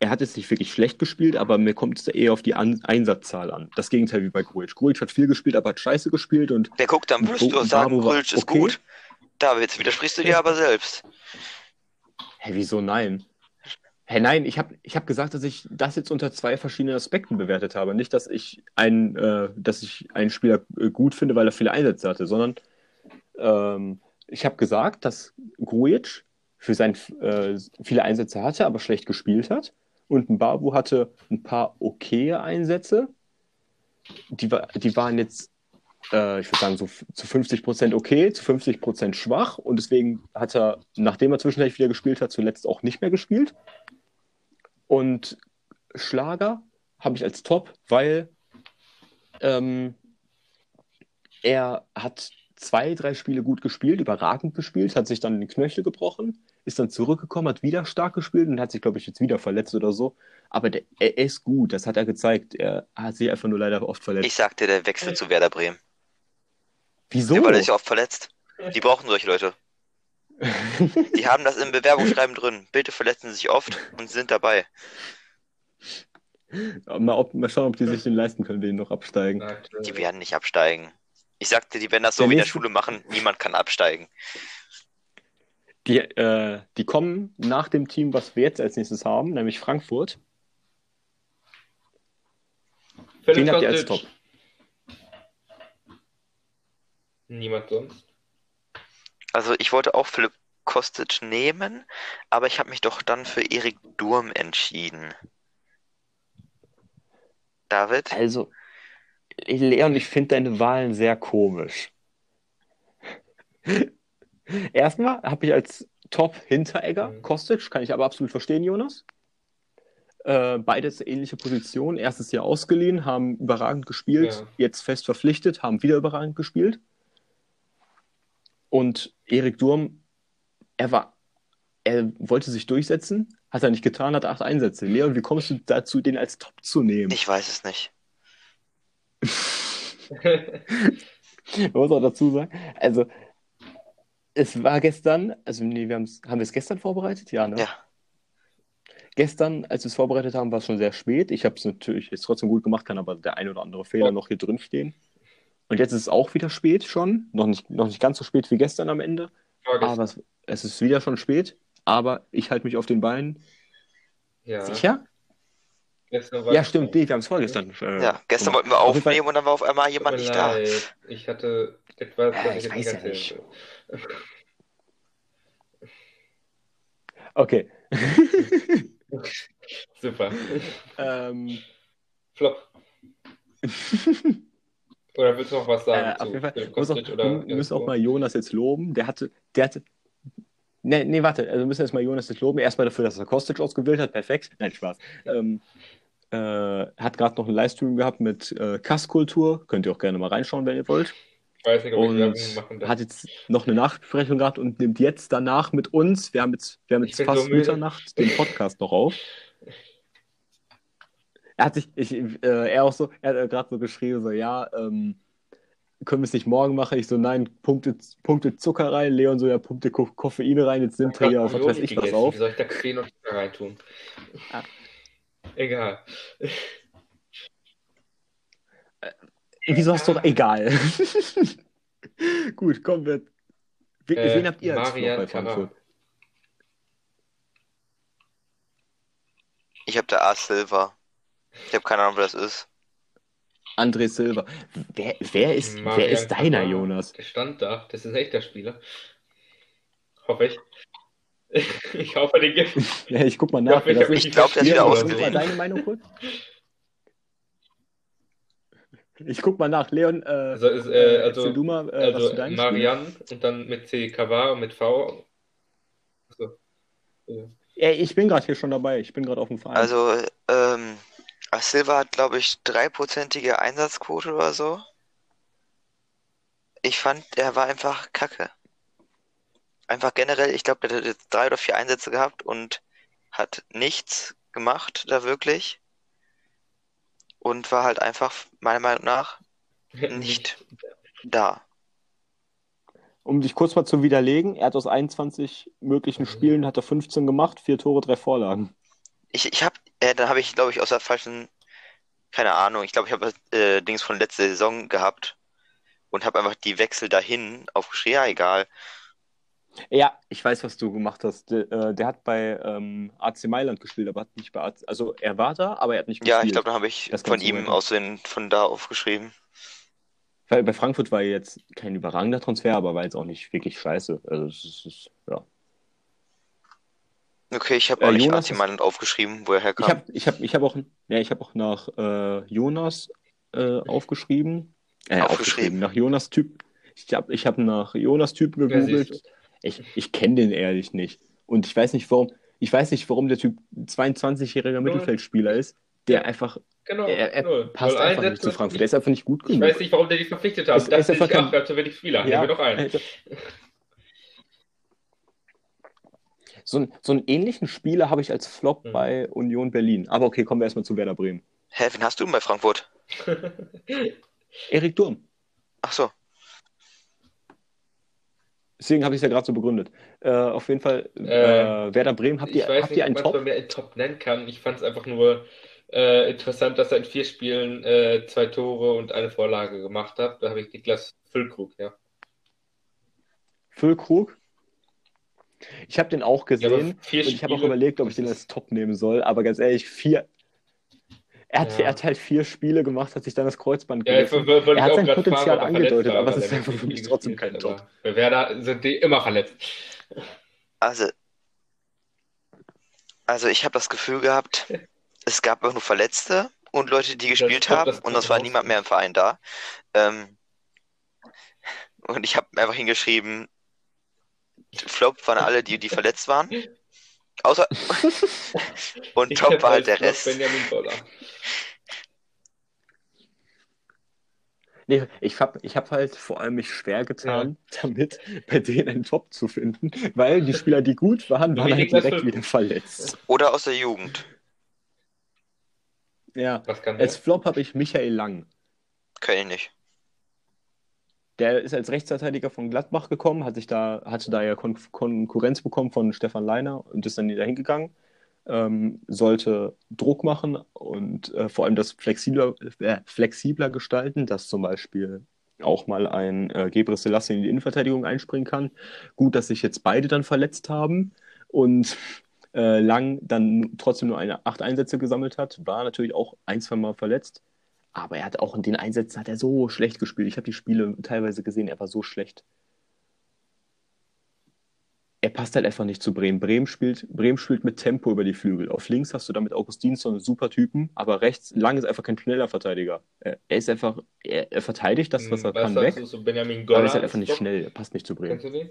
er hat jetzt nicht wirklich schlecht gespielt, aber mir kommt es eher auf die an Einsatzzahl an. Das Gegenteil wie bei Grujic. Grujic hat viel gespielt, aber hat scheiße gespielt und. Der guckt, dann würdest du sagen, Grujic ist okay. gut. David, widersprichst du dir aber selbst. Hä, hey, wieso nein? Hey, nein, ich habe ich hab gesagt, dass ich das jetzt unter zwei verschiedenen Aspekten bewertet habe. Nicht, dass ich einen, äh, dass ich einen Spieler äh, gut finde, weil er viele Einsätze hatte, sondern ähm, ich habe gesagt, dass Grujic für sein äh, viele Einsätze hatte, aber schlecht gespielt hat. Und ein Babu hatte ein paar okaye Einsätze. Die, die waren jetzt, äh, ich würde sagen, so zu 50 Prozent okay, zu 50 Prozent schwach. Und deswegen hat er, nachdem er zwischendurch wieder gespielt hat, zuletzt auch nicht mehr gespielt. Und Schlager habe ich als Top, weil ähm, er hat zwei, drei Spiele gut gespielt, überragend gespielt, hat sich dann den Knöchel gebrochen, ist dann zurückgekommen, hat wieder stark gespielt und hat sich, glaube ich, jetzt wieder verletzt oder so. Aber der, er ist gut, das hat er gezeigt. Er hat sich einfach nur leider oft verletzt. Ich sagte, der wechselt zu Werder Bremen. Wieso? Ja, weil er sich oft verletzt. Die brauchen solche Leute. Die haben das im Bewerbungsschreiben drin. Bitte verletzen sich oft und sind dabei. Mal, ob, mal schauen, ob die sich den leisten können, den noch absteigen. Die werden nicht absteigen. Ich sagte, die werden das so der wie in der Schule machen, niemand kann absteigen. Die, äh, die kommen nach dem Team, was wir jetzt als nächstes haben, nämlich Frankfurt. Philipp Den habt ihr als Top. Niemand sonst. Also ich wollte auch Philipp Kostic nehmen, aber ich habe mich doch dann für Erik Durm entschieden. David? Also, Leon, ich finde deine Wahlen sehr komisch. Erstmal habe ich als Top Hinteregger mhm. Kostic, kann ich aber absolut verstehen, Jonas. Äh, beides ähnliche Positionen. Erstes Jahr ausgeliehen, haben überragend gespielt, ja. jetzt fest verpflichtet, haben wieder überragend gespielt. Und Erik Durm, er war, er wollte sich durchsetzen, hat er nicht getan, hat acht Einsätze. Leon, wie kommst du dazu, den als Top zu nehmen? Ich weiß es nicht. Man muss auch dazu sagen, also es war gestern, also nee, wir haben wir es gestern vorbereitet? Ja, ne? Ja. Gestern, als wir es vorbereitet haben, war es schon sehr spät. Ich habe es natürlich jetzt trotzdem gut gemacht, kann aber der ein oder andere Fehler noch hier drin stehen. Und jetzt ist es auch wieder spät schon. Noch nicht, noch nicht ganz so spät wie gestern am Ende. Vorgestern. Aber es, es ist wieder schon spät. Aber ich halte mich auf den Beinen. ja. Sicher? Ja, ich- stimmt. Nee, wir haben es vorgestern. Äh, Ja, gestern wollten wir Auf jeden Fall- aufnehmen und dann war auf einmal jemand nicht da. Ich hatte etwas, Ja, was ich jetzt weiß ja nicht. Okay. Super. ähm, Flop. Oder willst du noch was äh, sagen auf zu jeden Fall muss auch, oder wir müssen auch mal Jonas jetzt loben. Der hatte, der hatte. Nee, nee, warte, also wir müssen jetzt mal Jonas jetzt loben. Erstmal dafür, dass er Kostic ausgewählt hat. Perfekt. Nein, Spaß. Ähm, äh, hat gerade noch einen Livestream gehabt mit äh, Kasskultur. Könnt ihr auch gerne mal reinschauen, wenn ihr wollt. Ich weiß nicht, ob ich Und Werbung machen darf. hat jetzt noch eine Nachbesprechung gehabt und nimmt jetzt danach mit uns, wir haben jetzt, wir haben Ich jetzt fast so. Mitternacht den Podcast noch auf. Er hat sich, ich, äh, er auch so, er hat äh, gerade so geschrieben, so, ja, ähm, können wir es nicht morgen machen? Ich so, nein, Punkte, Punkte Zucker rein. Leon so, ja, Punkte Ko Koffeine rein. Jetzt nimmt er hier auf, was weiß ich was auf. Wie soll ich da Kaffee und Zucker reintun? Ah. Egal. Wieso hast du doch egal? Gut, kommen wir. Wen, Äh, wen habt ihr als bei Frankfurt? Ich habe da A Silver. Ich habe keine Ahnung, wer das ist. André Silva. Wer, wer, ist, wer Marian ist deiner. Jonas? Der stand da. Das ist ein echter Spieler. Hoffe ich. Ich hoffe, den gibt Ja, ich guck mal nach. Wer ich das hab ist. mich glaub, der ist wieder ausgeliehen. deine Meinung kurz. Ich guck mal nach. Leon, äh, Also, ist, äh, also, du mal, äh, also zu deinen Marianne und dann mit C Kavar und mit V. So. Ja. Ich bin gerade hier schon dabei. Ich bin gerade auf dem Verein. Also, ähm, A Silva hat, glaube ich, dreiprozentige Einsatzquote oder so. Ich fand, er war einfach kacke. Einfach generell, ich glaube, der hat jetzt drei oder vier Einsätze gehabt und hat nichts gemacht da wirklich. Und war halt einfach, meiner Meinung nach, nicht da. Um dich kurz mal zu widerlegen, er hat aus 21 möglichen Spielen hat er 15 gemacht, vier Tore, drei Vorlagen. Ich, ich habe, äh, dann habe ich, glaube ich, aus der falschen, keine Ahnung, ich glaube, ich habe äh, Dings von letzter Saison gehabt und habe einfach die Wechsel dahin aufgeschrieben. Ja, egal. Ja, ich weiß, was du gemacht hast. Der, äh, der hat bei ähm, AC Mailand gespielt, aber hat nicht bei AC, also er war da, aber er hat nicht Ja, ich gespielt. glaube, dann habe ich Das von ihm aus den, von da aufgeschrieben. Weil bei Frankfurt war jetzt kein überragender Transfer, aber war jetzt auch nicht wirklich scheiße. Also es ist. Okay, ich habe Äh, auch nicht Jonas Mailand aufgeschrieben, wo er Ich herkam. habe ich hab, ich hab auch, ja, ich hab auch nach äh, Jonas äh, aufgeschrieben. Äh, Aufgeschrieben. aufgeschrieben. Nach Jonas Typ. Ich habe ich hab nach Jonas Typ gegoogelt. ich ich kenne den ehrlich nicht. Und ich weiß nicht, warum. Ich weiß nicht, warum der Typ 22-jähriger Mittelfeldspieler ist, der einfach, Genau. er, er null. passt Null einfach nicht zu Frankfurt. Der ist einfach nicht gut Ich genug. weiß nicht, warum der die verpflichtet hat. Das ist ist einfach kein- ach, zu wenig Spieler. Ja, Nehmen wir doch einen. Alter. So, ein- so einen ähnlichen Spieler habe ich als Flop Mhm. bei Union Berlin. Aber okay, kommen wir erstmal zu Werder Bremen. Hä, wen hast du denn bei Frankfurt? Erik Durm. Ach so. Deswegen habe ich es ja gerade so begründet. Äh, auf jeden Fall, äh, Äh, Werder Bremen, habt Ich ihr, weiß habt nicht, ihr einen ob man Top? es mehr in Top nennen kann. Ich fand es einfach nur äh, interessant, dass er in vier Spielen äh, zwei Tore und eine Vorlage gemacht hat. Da habe ich Niklas Füllkrug, ja. Füllkrug? Ich habe den auch Ja, gesehen vier und ich habe auch überlegt, ob ich den als Top nehmen soll. Aber ganz ehrlich, vier. Er hat, Ja. er hat halt vier Spiele gemacht, hat sich dann das Kreuzband Ja, gerissen. Er hat auch sein Potenzial er angedeutet, aber es ist einfach für mich trotzdem kein Top. Bei Werder sind die immer verletzt. Also, also ich habe das Gefühl gehabt, es gab einfach nur Verletzte und Leute, die gespielt kommt haben das und es war niemand mehr im Verein da. Ähm, und ich habe einfach hingeschrieben, Flop waren alle, die, die verletzt waren. Außer und Ich Top war halt der Flop Rest. Benjamin Boller. Nee, ich habe ich hab halt vor allem mich schwer getan, damit bei denen einen Top zu finden, weil die Spieler, die gut waren, waren halt direkt wieder verletzt. Oder aus der Jugend. Ja, Was kann der? als Flop habe ich Michael Lang. Kenn ich nicht. Der ist als Rechtsverteidiger von Gladbach gekommen, hat sich da, hatte da ja Kon Konkurrenz bekommen von Stefan Leiner und ist dann da hingegangen. Ähm, sollte Druck machen und äh, vor allem das flexibler, äh, flexibler gestalten, dass zum Beispiel auch mal ein äh, Gebre Selassie in die Innenverteidigung einspringen kann. Gut, dass sich jetzt beide dann verletzt haben und äh, Lang dann trotzdem nur eine acht Einsätze gesammelt hat. War natürlich auch ein, zwei Mal verletzt. Aber er hat auch in den Einsätzen hat er so schlecht gespielt. Ich habe die Spiele teilweise gesehen, er war so schlecht. Er passt halt einfach nicht zu Bremen. Bremen spielt, Bremen spielt mit Tempo über die Flügel. Auf links hast du damit Augustinsson einen super Typen, aber rechts Lang ist einfach kein schneller Verteidiger. Er, ist einfach, er, er, verteidigt das, was er was hm, kann, weg. Du, so Benjamin aber er ist halt einfach nicht schnell. Er passt nicht zu Bremen. Kennst du den?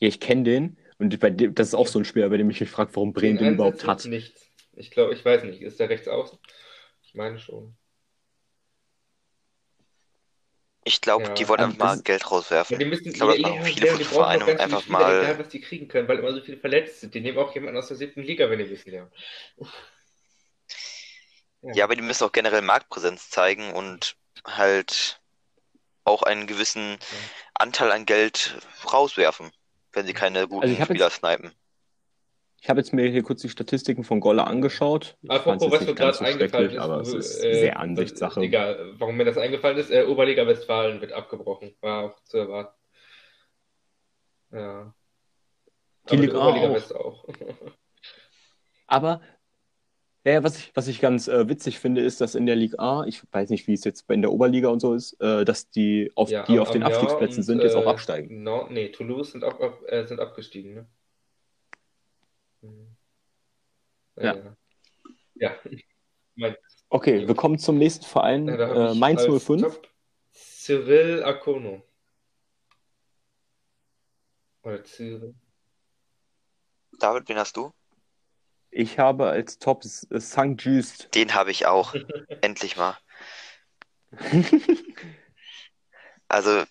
Ja, ich kenne den. Und bei dem, das ist auch so ein Spieler, bei dem ich mich frage, warum Bremen den, den überhaupt hat. Nichts. Ich glaube, ich weiß nicht. Ist der rechts außen? Ich meine schon. Ich glaube, ja, die wollen einfach mal Geld rauswerfen. Ja, die müssen, ich glaube, das machen viele Vereine einfach Spieler, mal. Egal, was die kriegen können, weil immer so viele verletzt sind. Die nehmen auch jemanden aus der siebten Liga, wenn die wissen, ja. ja. Ja, aber die müssen auch generell Marktpräsenz zeigen und halt auch einen gewissen Anteil an Geld rauswerfen, wenn sie keine guten also Spieler jetzt, snipen. Ich habe jetzt mir hier kurz die Statistiken von Golle angeschaut. Apropos, was mir gerade so eingefallen ist, aber es ist äh, sehr Ansichtssache. Egal, warum mir das eingefallen ist, äh, Oberliga Westfalen wird abgebrochen. War auch zu erwarten. Ja. Die Liga Oberliga auch. West auch. aber ja, was ich, was ich ganz äh, witzig finde, ist, dass in der Liga A, ich weiß nicht, wie es jetzt in der Oberliga und so ist, äh, dass die auf, ja, die auf den Abstiegsplätzen und, sind, jetzt auch äh, absteigen. No, nee, Toulouse sind, auch, äh, sind abgestiegen, ne? Ja. ja. ja. Okay, wir kommen zum nächsten Verein. Ja, äh, Mainz 05. Cyril Akono. Oder Cyril. David, wen hast du? Ich habe als Top St. Just. Den habe ich auch. Endlich mal. also,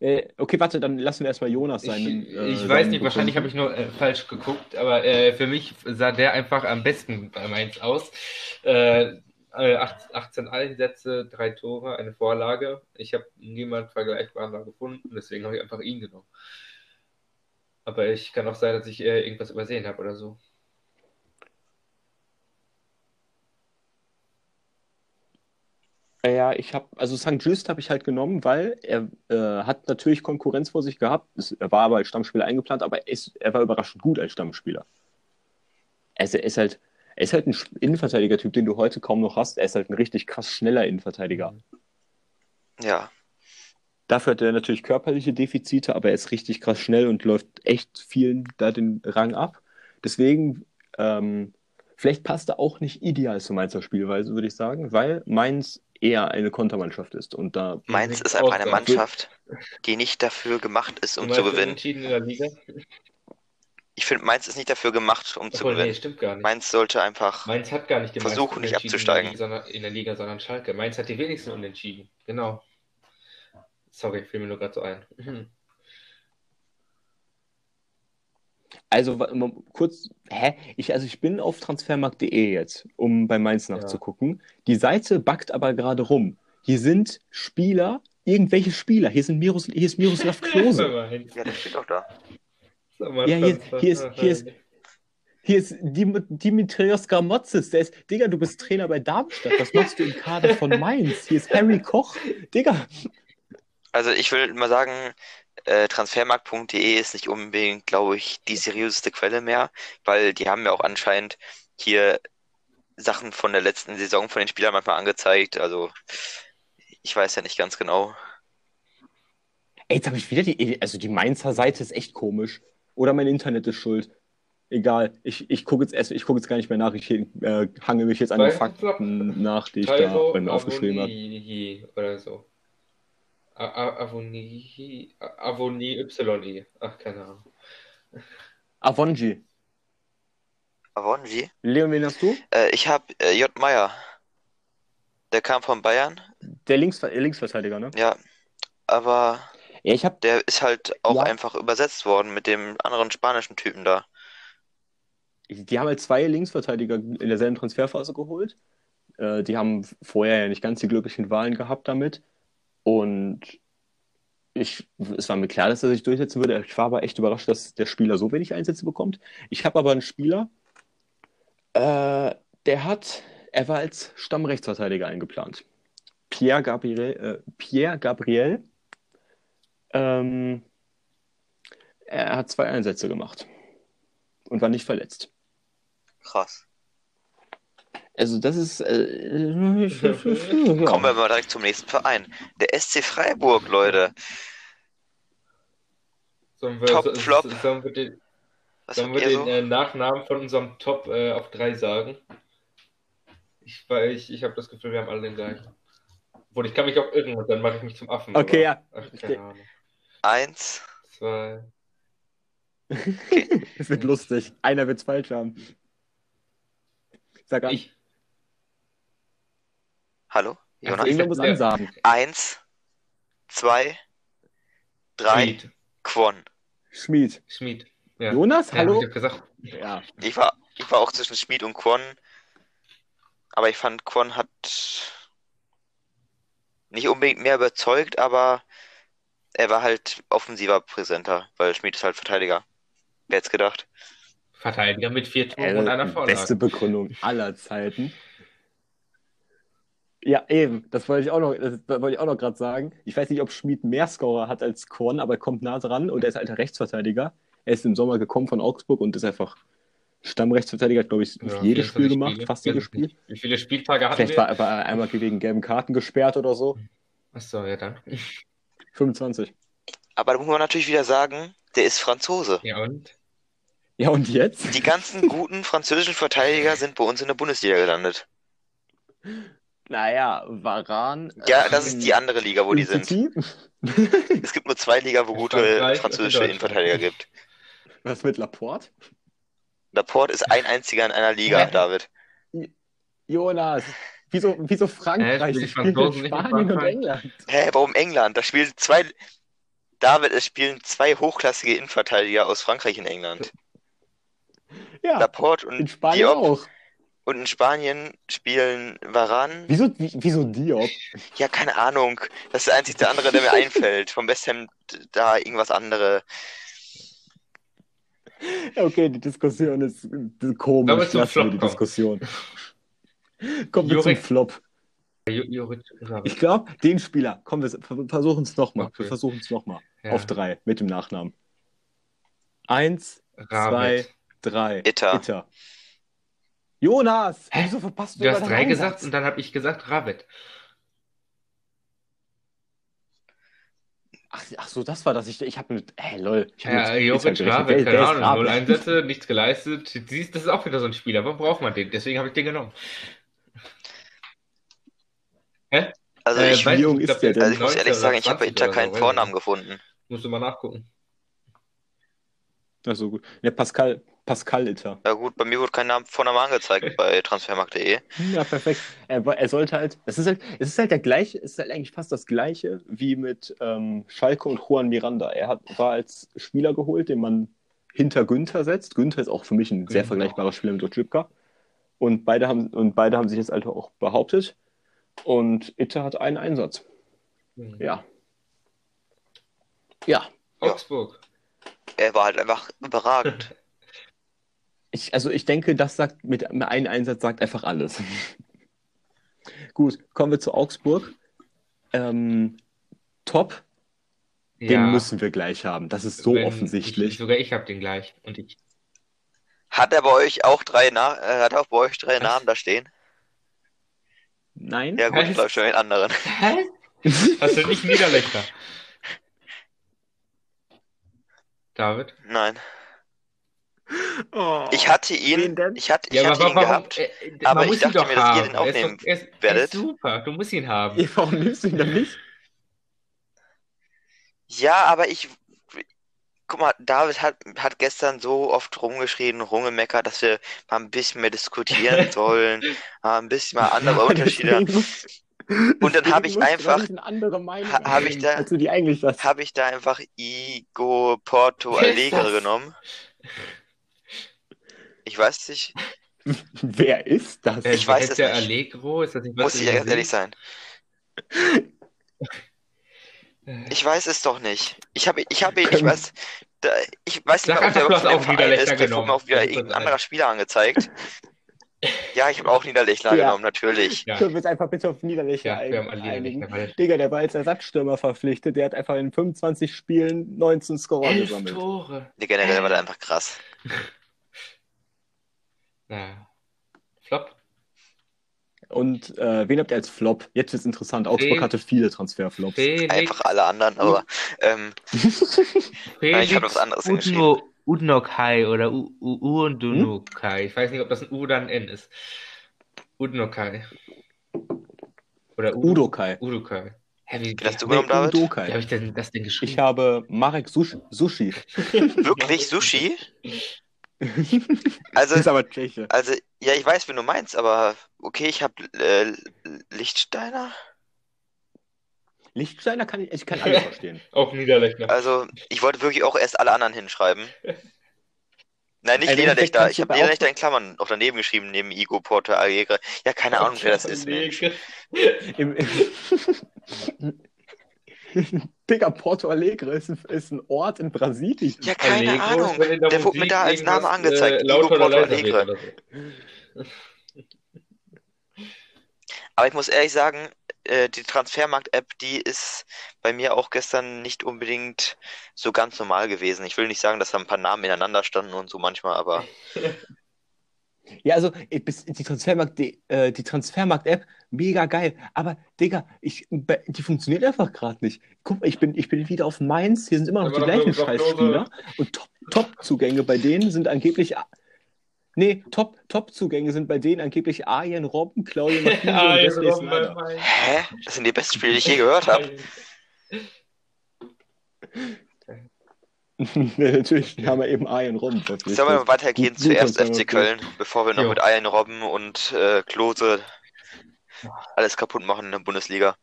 äh, okay, warte, dann lassen wir erstmal Jonas sein. Ich, äh, ich weiß nicht, wahrscheinlich habe ich nur äh, falsch geguckt, aber äh, für mich sah der einfach am besten bei Mainz aus. 18 äh, äh, Einsätze, drei Tore, eine Vorlage. Ich habe niemand vergleichbarer gefunden, deswegen habe ich einfach ihn genommen. Aber ich kann auch sein, dass ich irgendwas übersehen habe oder so. Ja, ich habe, also St. Just habe ich halt genommen, weil er äh, hat natürlich Konkurrenz vor sich gehabt. Es, er war aber als Stammspieler eingeplant, aber er, ist, er war überraschend gut als Stammspieler. Er ist, er ist halt, er ist halt ein Innenverteidiger-Typ, den du heute kaum noch hast. Er ist halt ein richtig krass schneller Innenverteidiger. Ja. Dafür hat er natürlich körperliche Defizite, aber er ist richtig krass schnell und läuft echt vielen da den Rang ab. Deswegen, ähm, vielleicht passt er auch nicht ideal zu Mainzer Spielweise, würde ich sagen, weil Mainz eher eine Kontermannschaft ist. Und da Mainz ist einfach eine Mannschaft, die nicht dafür gemacht ist, um zu gewinnen. In der Liga? Ich finde, Mainz ist nicht dafür gemacht, um Obwohl, zu gewinnen. Nee, stimmt gar nicht. Mainz sollte einfach Mainz hat gar nicht versuchen, nicht abzusteigen. In der, Liga, in der Liga, sondern Schalke. Mainz hat die wenigsten unentschieden. Genau. Sorry, fiel mir nur gerade so ein. Also kurz, hä? Ich, also ich bin auf transfermarkt.de jetzt, um bei Mainz nachzugucken. Ja. Die Seite backt aber gerade rum. Hier sind Spieler, irgendwelche Spieler. Hier, sind Miros, hier ist Miroslav Klose. ja, der steht auch da. Ja, hier, hier, ist, hier, ist, hier ist Dimitrios Gramotzes. Der ist, Digga, du bist Trainer bei Darmstadt. Was machst du im Kader von Mainz? Hier ist Harry Koch. Digga. Also ich will mal sagen, äh, transfermarkt.de ist nicht unbedingt, glaube ich, die seriöseste Quelle mehr, weil die haben ja auch anscheinend hier Sachen von der letzten Saison von den Spielern manchmal angezeigt. Also ich weiß ja nicht ganz genau. Ey, jetzt habe ich wieder die, also die Mainzer Seite ist echt komisch. Oder mein Internet ist schuld. Egal, ich, ich gucke jetzt erst, ich gucke jetzt gar nicht mehr nach. Ich äh, hange mich jetzt an den Fakten nach, die ich da bei mir aufgeschrieben habe. Oder so. Avonie, Avonie YE. Ach, keine Ahnung. Avonji. Avonji? Leon, wen hast du? Äh, ich habe äh, J. Meyer. Der kam von Bayern. Der Links Linksverteidiger, ne? Ja. Aber ja, ich hab... der ist halt auch ja. einfach übersetzt worden mit dem anderen spanischen Typen da. Die haben halt zwei Linksverteidiger in derselben Transferphase geholt. Äh, die haben vorher ja nicht ganz die glücklichen Wahlen gehabt damit. Und ich, es war mir klar, dass er sich durchsetzen würde. Ich war aber echt überrascht, dass der Spieler so wenig Einsätze bekommt. Ich habe aber einen Spieler, äh, der hat Er war als Stammrechtsverteidiger eingeplant. Pierre Gabriel, äh, Pierre Gabriel ähm, er hat zwei Einsätze gemacht und war nicht verletzt. Krass. Also das ist. Äh, Kommen wir mal direkt zum nächsten Verein. Der SC Freiburg, Leute. Sollen wir, Top, so- Flop. Sollen wir den, Was sollen wir den so? äh, Nachnamen von unserem Top äh, auf drei sagen? Ich, weil ich, ich habe das Gefühl, wir haben alle den gleichen. Obwohl, ich kann mich auch irren und dann mache ich mich zum Affen. Okay, aber- ja. Ach, keine Ahnung. Eins. Zwei. Es wird lustig. Einer wird es falsch haben. Sag an. Ich. Hallo? Jonas? ich- Irgendwer muss Ja. ansagen. Eins. Zwei. Drei. Schmied. Quon. Schmied. Schmied. Ja. Jonas, Ja, hallo? hab ich gesagt. Ja. Ich war, ich war auch zwischen Schmid und Quon. Aber ich fand, Quon hat nicht unbedingt mehr überzeugt, aber er war halt offensiver präsenter, weil Schmid ist halt Verteidiger. Wer hätte gedacht? Verteidiger mit vier Toren Äh, und einer beste Vorlage. Begründung aller Zeiten. Ja, eben. Das wollte ich auch noch, das, wollte ich auch noch gerade sagen. Ich weiß nicht, ob Schmid mehr Scorer hat als Korn, aber er kommt nah dran und er ist alter Rechtsverteidiger. Er ist im Sommer gekommen von Augsburg und ist einfach Stammrechtsverteidiger, hat, glaube ich, Ja, jedes 24 Spiel gemacht, Spiele. fast jedes. Spiel. Wie viele Spieltage hatten Vielleicht wir? war, war er einmal wegen gelben Karten gesperrt oder so. Achso, ja dann. 25. Aber da muss man natürlich wieder sagen, der ist Franzose. Ja und? Ja, und jetzt? Die ganzen guten französischen Verteidiger sind bei uns in der Bundesliga gelandet. Naja, Varan. Ja, das ist die andere Liga, wo die sind. Es gibt nur zwei Liga, wo gute französische. Innenverteidiger gibt. Was mit Laporte? Laporte ist ein einziger in einer Liga, Hä? David. Jonas, wieso, wieso Frankreich? In in Spanien und? England. Hä, warum England? Da spielen zwei. David, es spielen zwei hochklassige Innenverteidiger aus Frankreich in England. Ja, Laporte in und Spanien Diop. auch. Und in Spanien spielen Varane. Wieso, wie, wieso Diop? Ja, keine Ahnung. Das ist der einzige andere, der mir einfällt. Vom West Ham da irgendwas andere. Okay, die Diskussion ist äh, komisch. Wir zum Flop die kommen? Diskussion. Kommen wir zum Jurek- Flop. Ich glaube, den Spieler, komm, wir ver- versuchen es nochmal. Okay. Wir versuchen es nochmal. Ja. Auf drei, mit dem Nachnamen. Eins, Rabe. zwei, drei. Itter. Itter. Jonas! Hä? Wieso verpasst du Du hast drei den gesagt und dann habe ich gesagt Rabbit. Ach, ach so, das war das. Ich, ich habe mit. Ey, lol. Ich hab Ja, Jovic Der- keine der ist Ahnung, Rabe. null Einsätze, nichts geleistet. Siehst, das ist auch wieder so ein Spieler. Warum braucht man den? Deswegen habe ich den genommen. Also Äh, ich, weiß jung nicht, ist glaub, der ist also ich muss 19 ehrlich sagen, ich habe bei 20 Inter oder so, keinen weiß Vornamen ich gefunden. Musst du mal nachgucken. Ach so, gut. Ja, Pascal, Pascal Itter. Ja gut, bei mir wurde kein Name, Vorname angezeigt bei transfermarkt.de. Ja, perfekt. Er, er sollte halt, es ist halt, es ist halt der gleiche, es ist halt eigentlich fast das gleiche wie mit ähm, Schalke und Juan Miranda. Er hat, war als Spieler geholt, den man hinter Günther setzt. Günther ist auch für mich ein sehr Genau. vergleichbarer Spieler mit Otschipka. Und beide haben, und beide haben sich jetzt halt auch behauptet. Und Itter hat einen Einsatz. Hm. Ja. Ja. Augsburg. Er war halt einfach überragend. Ich, also ich denke, das sagt mit, einem Einsatz sagt einfach alles. Gut, kommen wir zu Augsburg. Ähm, top, den Ja, müssen wir gleich haben. Das ist so wenn- offensichtlich. Ich, sogar ich habe den gleich. Und ich. Hat er bei euch auch drei Na äh, hat auch bei euch drei Was? Namen da stehen? Nein? Ja gut, Was? ich glaube schon den anderen. Hä? Hast du nicht Niederlechner? David? Nein. Oh. Ich hatte ihn, denn? ich hatte, ich Ja, aber hatte ihn warum? gehabt. äh, aber man ich dachte mir, dass ihr den aufnehmen er ist, er werdet. ist super. Du musst ihn haben. Ja, Warum nimmst du ihn dann nicht? Ja, aber ich. Guck mal, David hat, hat gestern so oft rumgeschrien, rumgemeckert, dass wir mal ein bisschen mehr diskutieren sollen, mal ein bisschen mal andere Unterschiede. Und dann hab deswegen ich einfach- doch nicht eine andere Meinung Ha- hab ich da- als du die eigentlich hast. Habe ich da einfach Igo Porto das? genommen? Ich weiß nicht, Wer ist das? Äh, Ich weiß es der nicht. Allegro? Ist das nicht was muss ich ganz ehrlich sein. Äh, Ich weiß es doch nicht. Ich habe, ich habe, ich weiß, da, ich weiß nicht mal, ob der auch Verein Niederlechner ist. Wurde mir genommen. auch wieder irgendein anderer Spieler angezeigt. Ja, ich habe auch Niederlechner Ja. genommen, natürlich. Ja. Können wir uns einfach bitte auf Niederlechner Ja, wir haben alle ein- einigen? Digga, der war als Ersatzstürmer verpflichtet. Der hat einfach in 25 Spielen 19 Scorer gesammelt. Tore. Nee, generell war der einfach krass. Na, Flop. Und äh, wen habt ihr als Flop? Jetzt wird's interessant. Augsburg Fel- hatte viele Transferflops. Felix, Einfach alle anderen, aber ähm, Felix ich hab was anderes Udno, Udnokai oder U- U- Udunokai. Ich weiß nicht, ob das ein U oder ein N ist. Udnokai. Oder U Udokai. Udokai. Hä, wie, Wie hast du wie, genommen, David? wie Udokai. habe ich denn das denn geschrieben? Ich habe Marek. Sushi. wirklich Sushi? Also, ist aber Tscheche. also, ja, ich weiß, wen du meinst, aber okay, ich habe äh, Lichtsteiner. Lichtsteiner kann ich, ich kann alles verstehen. Auch Niederlechner. Also, ich wollte wirklich auch erst alle anderen hinschreiben. Nein, nicht im Endeffekt Niederlechner. Ich habe Niederlechner in Klammern auch daneben geschrieben, neben Igo Porto Alegre. Ja, keine Ahnung, wer das ist, Mensch. Im, Digga, Porto Alegre ist, ist ein Ort in Brasilien. Ja, keine Allegro, Ahnung. der Der wurde mir da als Name irgendwas, angezeigt. Äh, oder Porto Alegre. so. Aber ich muss ehrlich sagen, äh, die Transfermarkt-App, die ist bei mir auch gestern nicht unbedingt so ganz normal gewesen. Ich will nicht sagen, dass da ein paar Namen ineinander standen und so manchmal, aber Ja, also bis- die Transfermarkt, die, äh, die Transfermarkt-App, mega geil. Aber Digga, ich, be- die funktioniert einfach gerade nicht. Guck mal, ich bin, ich bin wieder auf Mainz, hier sind immer noch Aber die gleichen Scheißspieler. Und Top- Top-Zugänge bei denen sind angeblich. a- Nee, Top- Top-Zugänge sind bei denen angeblich Arjen Robben, Claudio Marquinhos Ah, und Wesley Sneijder. hä? Das sind die besten Spiele, die ich je gehört habe. Nee, Natürlich haben wir eben Arjen Robben verpflichtet. Sollen wir mal weitergehen Gut- zuerst gut, FC Köln, bevor wir noch Jo. mit Ayen Robben und äh, Klose alles kaputt machen in der Bundesliga.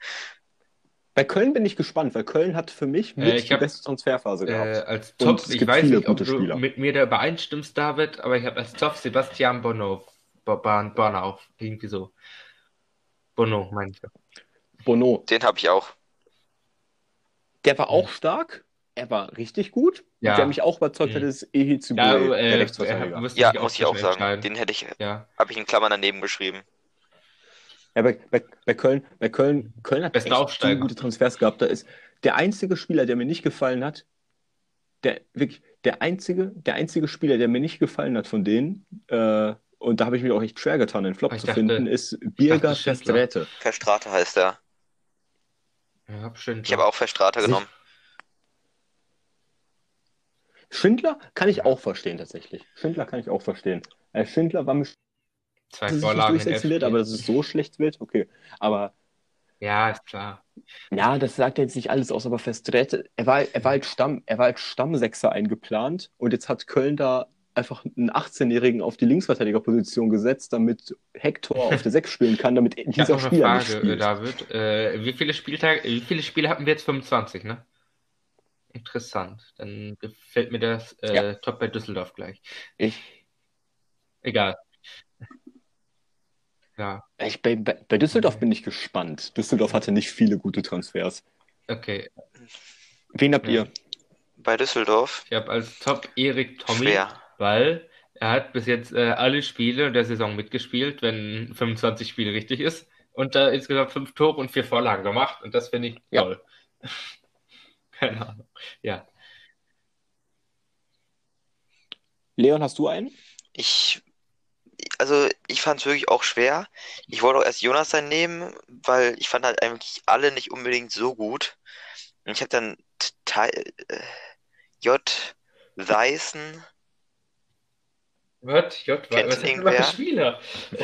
Bei Köln bin ich gespannt, weil Köln hat für mich mit Äh, ich die hab- beste Transferphase Äh, gehabt. als Und Top, es ich gibt weiß viele nicht, ob du Spieler. mit mir da übereinstimmst, David, aber ich habe als Top Sebastian Bono. Bo- Bon- Bonau, irgendwie so. Bono, meine ich. Bono, Den habe ich auch. der war auch stark. Er war richtig gut. Ja. Der mich auch überzeugt hat, Mhm. ist Ehizube, Ja, der äh, äh, müsste Ja, muss ich auch sagen. Den hätte ich, Ja. habe ich in Klammern daneben geschrieben. Ja, bei, bei, bei Köln, bei Köln, Köln hat Bester echt Aufsteiger. gute Transfers gehabt. Da ist der einzige Spieler, der mir nicht gefallen hat, der wirklich der einzige, der einzige Spieler, der mir nicht gefallen hat von denen, äh, und da habe ich mich auch echt schwer getan, den Flop Ich zu dachte- finden, ist Birger. Verstrete. Verstrate heißt er. Ja, bestimmt. Ich habe auch Verstrate genommen. Schindler kann ich auch verstehen tatsächlich. Schindler kann ich auch verstehen. Äh, Schindler war mir zwei nicht Vorlagen wird, aber dass es so schlecht wird, okay. Aber Ja, ist klar. Ja, das sagt jetzt nicht alles aus, aber Verstrete, er war, er war als Stamm, er war als Stammsechser eingeplant und jetzt hat Köln da einfach einen 18-Jährigen auf die Linksverteidigerposition gesetzt, damit Hector auf der 6 spielen kann, damit dieser Spieler nicht Frage, äh, spielt. David. Äh, wie viele Spieltage, wie viele Spiele hatten wir jetzt? 25, ne? Interessant. Dann gefällt mir das äh, Ja. top bei Düsseldorf gleich. Ich, Egal. Ja, ich, bei, bei Düsseldorf bin ich gespannt. Düsseldorf hatte nicht viele gute Transfers. okay. Wen habt Ja. ihr? Bei Düsseldorf. Ich habe als Top Erik Tommy, Schwer. weil er hat bis jetzt äh, alle Spiele der Saison mitgespielt, wenn 25 Spiele richtig ist. Und da insgesamt fünf Tore und vier Vorlagen gemacht. Und das finde ich Ja. toll. Keine Ahnung. Ja. Leon, hast du einen? Ich, also ich fand es wirklich auch schwer. Ich wollte auch erst Jonathan nehmen, weil ich fand halt eigentlich alle nicht unbedingt so gut. Und ich habe dann T- äh, J. Weißen. Was? J, Kennt was irgendwer? Spieler?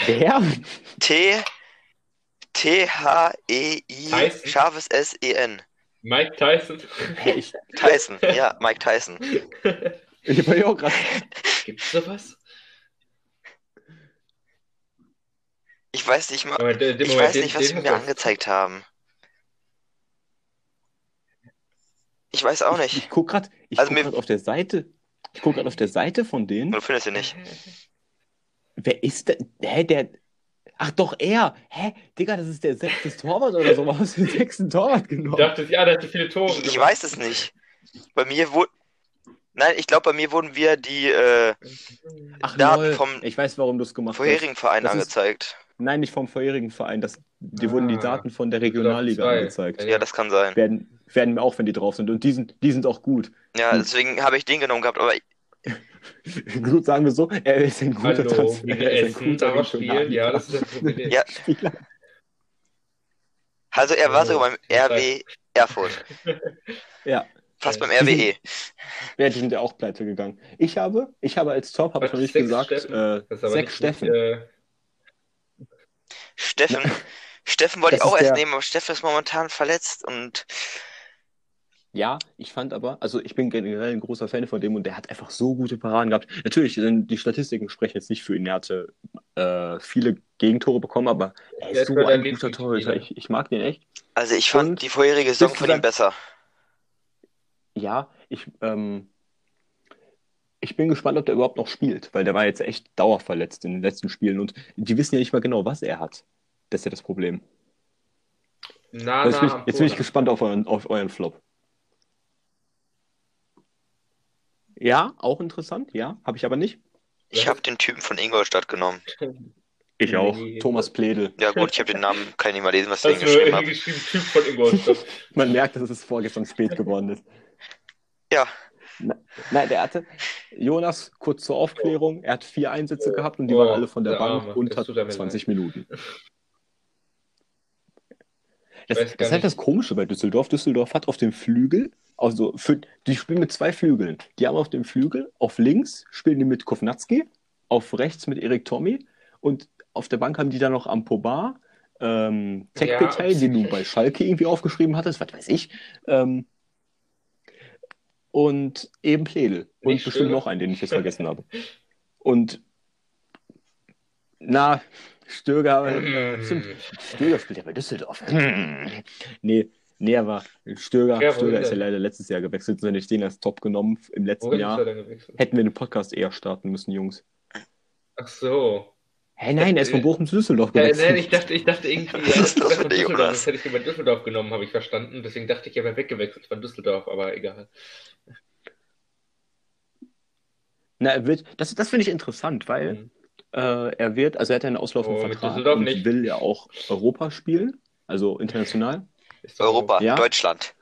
Wer? T. T-H-E-I. Tyson? Scharfes S-E-N. Mike Tyson. ich Tyson. Ja, Mike Tyson. ich war ja auch gerade. Gibt's sowas? Ich weiß nicht mal. Der Ich Moment, weiß den- nicht, was sie mir angezeigt haben. Ich weiß auch Ich, nicht. ich guck gerade ich Also guck auf der Seite. Ich guck gerade auf der Seite von denen. Du findest ihn nicht. Wer ist denn? Hä, der. Ach doch, er. Hä? Digga, das ist der sechste Torwart oder so. Warum hast du den sechsten Torwart Ich genommen? dachte, ja, der hat so viele Tore Ich, ich weiß es nicht. Bei mir wurde. Nein, ich glaube, bei mir wurden wir die äh, Ach, Daten lol. vom Ich weiß, warum du es gemacht hast. vorherigen Verein Das ist- angezeigt. Nein, nicht vom vorherigen Verein. Das, die wurden die Ah. Daten von der Regionalliga angezeigt. Ja. Das kann sein. Werden, werden auch, wenn die drauf sind. Und die sind, die sind auch gut. Ja, deswegen habe ich den genommen gehabt, aber Gut, sagen wir so, er ist ein guter Hallo, Transfer. Er ist ein guter spielen, ja, das ist das Problem. Ja. Also er war sogar beim RW Erfurt. Ja. Fast beim RWE. Ja, die sind ja auch pleite gegangen. Ich habe, ich habe als Top, habe ich noch nicht gesagt, Steffen? äh, sechs nicht, Steffen. Nicht, äh, Steffen. Steffen wollte ich Das auch ist erst der- nehmen, aber Steffen ist momentan verletzt und Ja, ich fand aber, also ich bin generell ein großer Fan von dem und der hat einfach so gute Paraden gehabt. Natürlich, sind die Statistiken sprechen jetzt nicht für ihn. Er hatte äh, viele Gegentore bekommen, aber er ist so ein guter. Torhüter. Ich, ich mag den echt. also ich fand Und die vorherige Saison von ihm besser. Ja, ich, ähm, ich bin gespannt, ob der überhaupt noch spielt, weil der war jetzt echt dauerverletzt in den letzten Spielen und die wissen ja nicht mal genau, was er hat. Das ist ja das Problem. nah, jetzt, bin ich, jetzt bin ich gespannt auf euren, auf euren Flop. Ja, auch interessant, ja, habe ich aber nicht. Ich habe den Typen von Ingolstadt genommen. Ich auch. Nee. Thomas Pledel. Ja gut, ich habe den Namen, kann ich nicht mal lesen, was ich Hast du hingeschrieben habe. hingeschrieben, Typ von Ingolstadt. Man merkt, dass es vorgestern spät geworden ist. Ja, Nein, der hatte, Jonas, kurz zur Aufklärung, er hat vier Einsätze gehabt und die Oh, waren alle von der der Bank Arme, unter das tut er mir 20 Minuten. Das, das ist halt das Komische bei Düsseldorf. Düsseldorf hat auf dem Flügel, also für, die spielen mit zwei Flügeln. Die haben auf dem Flügel, auf links spielen die mit Kovnatski, auf rechts mit Erik Tommy und auf der Bank haben die dann noch Ampobar, ähm, Tekpetay, Ja. den du bei Schalke irgendwie aufgeschrieben hattest, was weiß ich. Ähm, und eben Pledel. Und Nicht bestimmt Stöger? noch einen, den ich jetzt vergessen habe. Und na, Stöger, äh, stimmt, Stöger spielt ja bei Düsseldorf. Hm. Nee, nee, aber Stöger, Ja, Stöger ist ja leider letztes Jahr gewechselt, sondern ich den als Top genommen im letzten Wohin Jahr. Hätten wir den Podcast eher starten müssen, Jungs. Ach so. Hä, nein, er ist von Bochum zu Düsseldorf Ja, gewechselt. nein, ich dachte, ich dachte irgendwie, ist er das von Düsseldorf. Das hätte ich über Düsseldorf genommen, habe ich verstanden. Deswegen dachte ich, er wäre weggewechselt von Düsseldorf, aber egal. Na, wird, das, das finde ich interessant, weil Mhm. Äh, er wird, also er hat einen auslaufenden Oh, Vertrag und nicht. will ja auch Europa spielen, also international. Europa, Ja? Deutschland.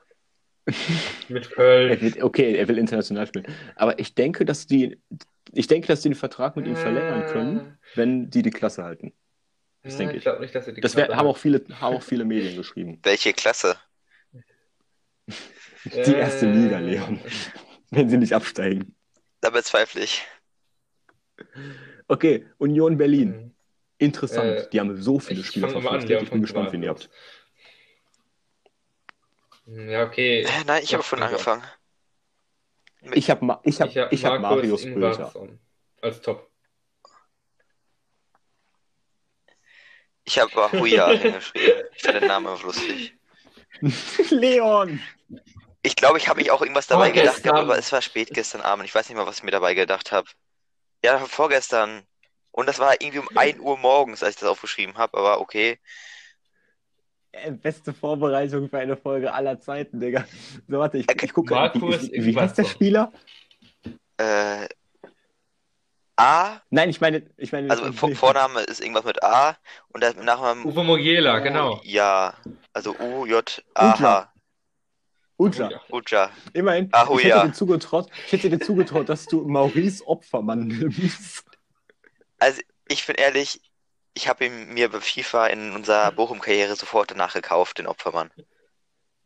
Mit Er Köln. wird, okay, er will international spielen. Aber ich denke, dass die, ich denke, dass die den Vertrag mit ihm verlängern können, wenn die die Klasse halten. Das Ja, denke ich ich. glaube nicht, dass er die Das wär, Klasse haben auch viele, haben auch viele Medien geschrieben. Welche Klasse? Die erste Äh, Liga, Leon. Wenn sie nicht absteigen. Da bezweifle ich. Okay, Union Berlin. Mhm. Interessant. Äh, die haben so viele Spieler an, verpflichtet. Ich bin gespannt, wen ihr habt. Ja, okay. Äh, nein, ich habe Doch, von doch. angefangen. Ich habe Ma ich hab, Ich habe ich hab Marius Bülter. Als Top. Ich habe Bahuja hingeschrieben. Ich fand den Namen einfach lustig. Leon! Ich glaube, ich habe mich auch irgendwas dabei Vorgestern. gedacht, gehabt, aber es war spät gestern Abend. Ich weiß nicht mal, was ich mir dabei gedacht habe. Ja, vorgestern. Und das war irgendwie um 1 Uhr morgens, als ich das aufgeschrieben habe, aber okay. Äh, Beste Vorbereitung für eine Folge aller Zeiten, Digga. So, warte, ich, ich gucke Markus wie, wie, heißt der. Spieler? Äh, A, Nein, ich meine, ich meine. also Vor Vorname ist irgendwas mit A und der Nachname Uwe Mogiela, genau. Ja, also U, J, A, H. Uja. Uja. Immerhin, Ahu, ich hätte ja. dir zugetraut, ich hätte dir zugetraut, dass du Maurice Opfermann nimmst. Also, ich bin ehrlich, ich habe ihn mir bei FIFA in unserer Bochum-Karriere sofort danach gekauft, den Opfermann.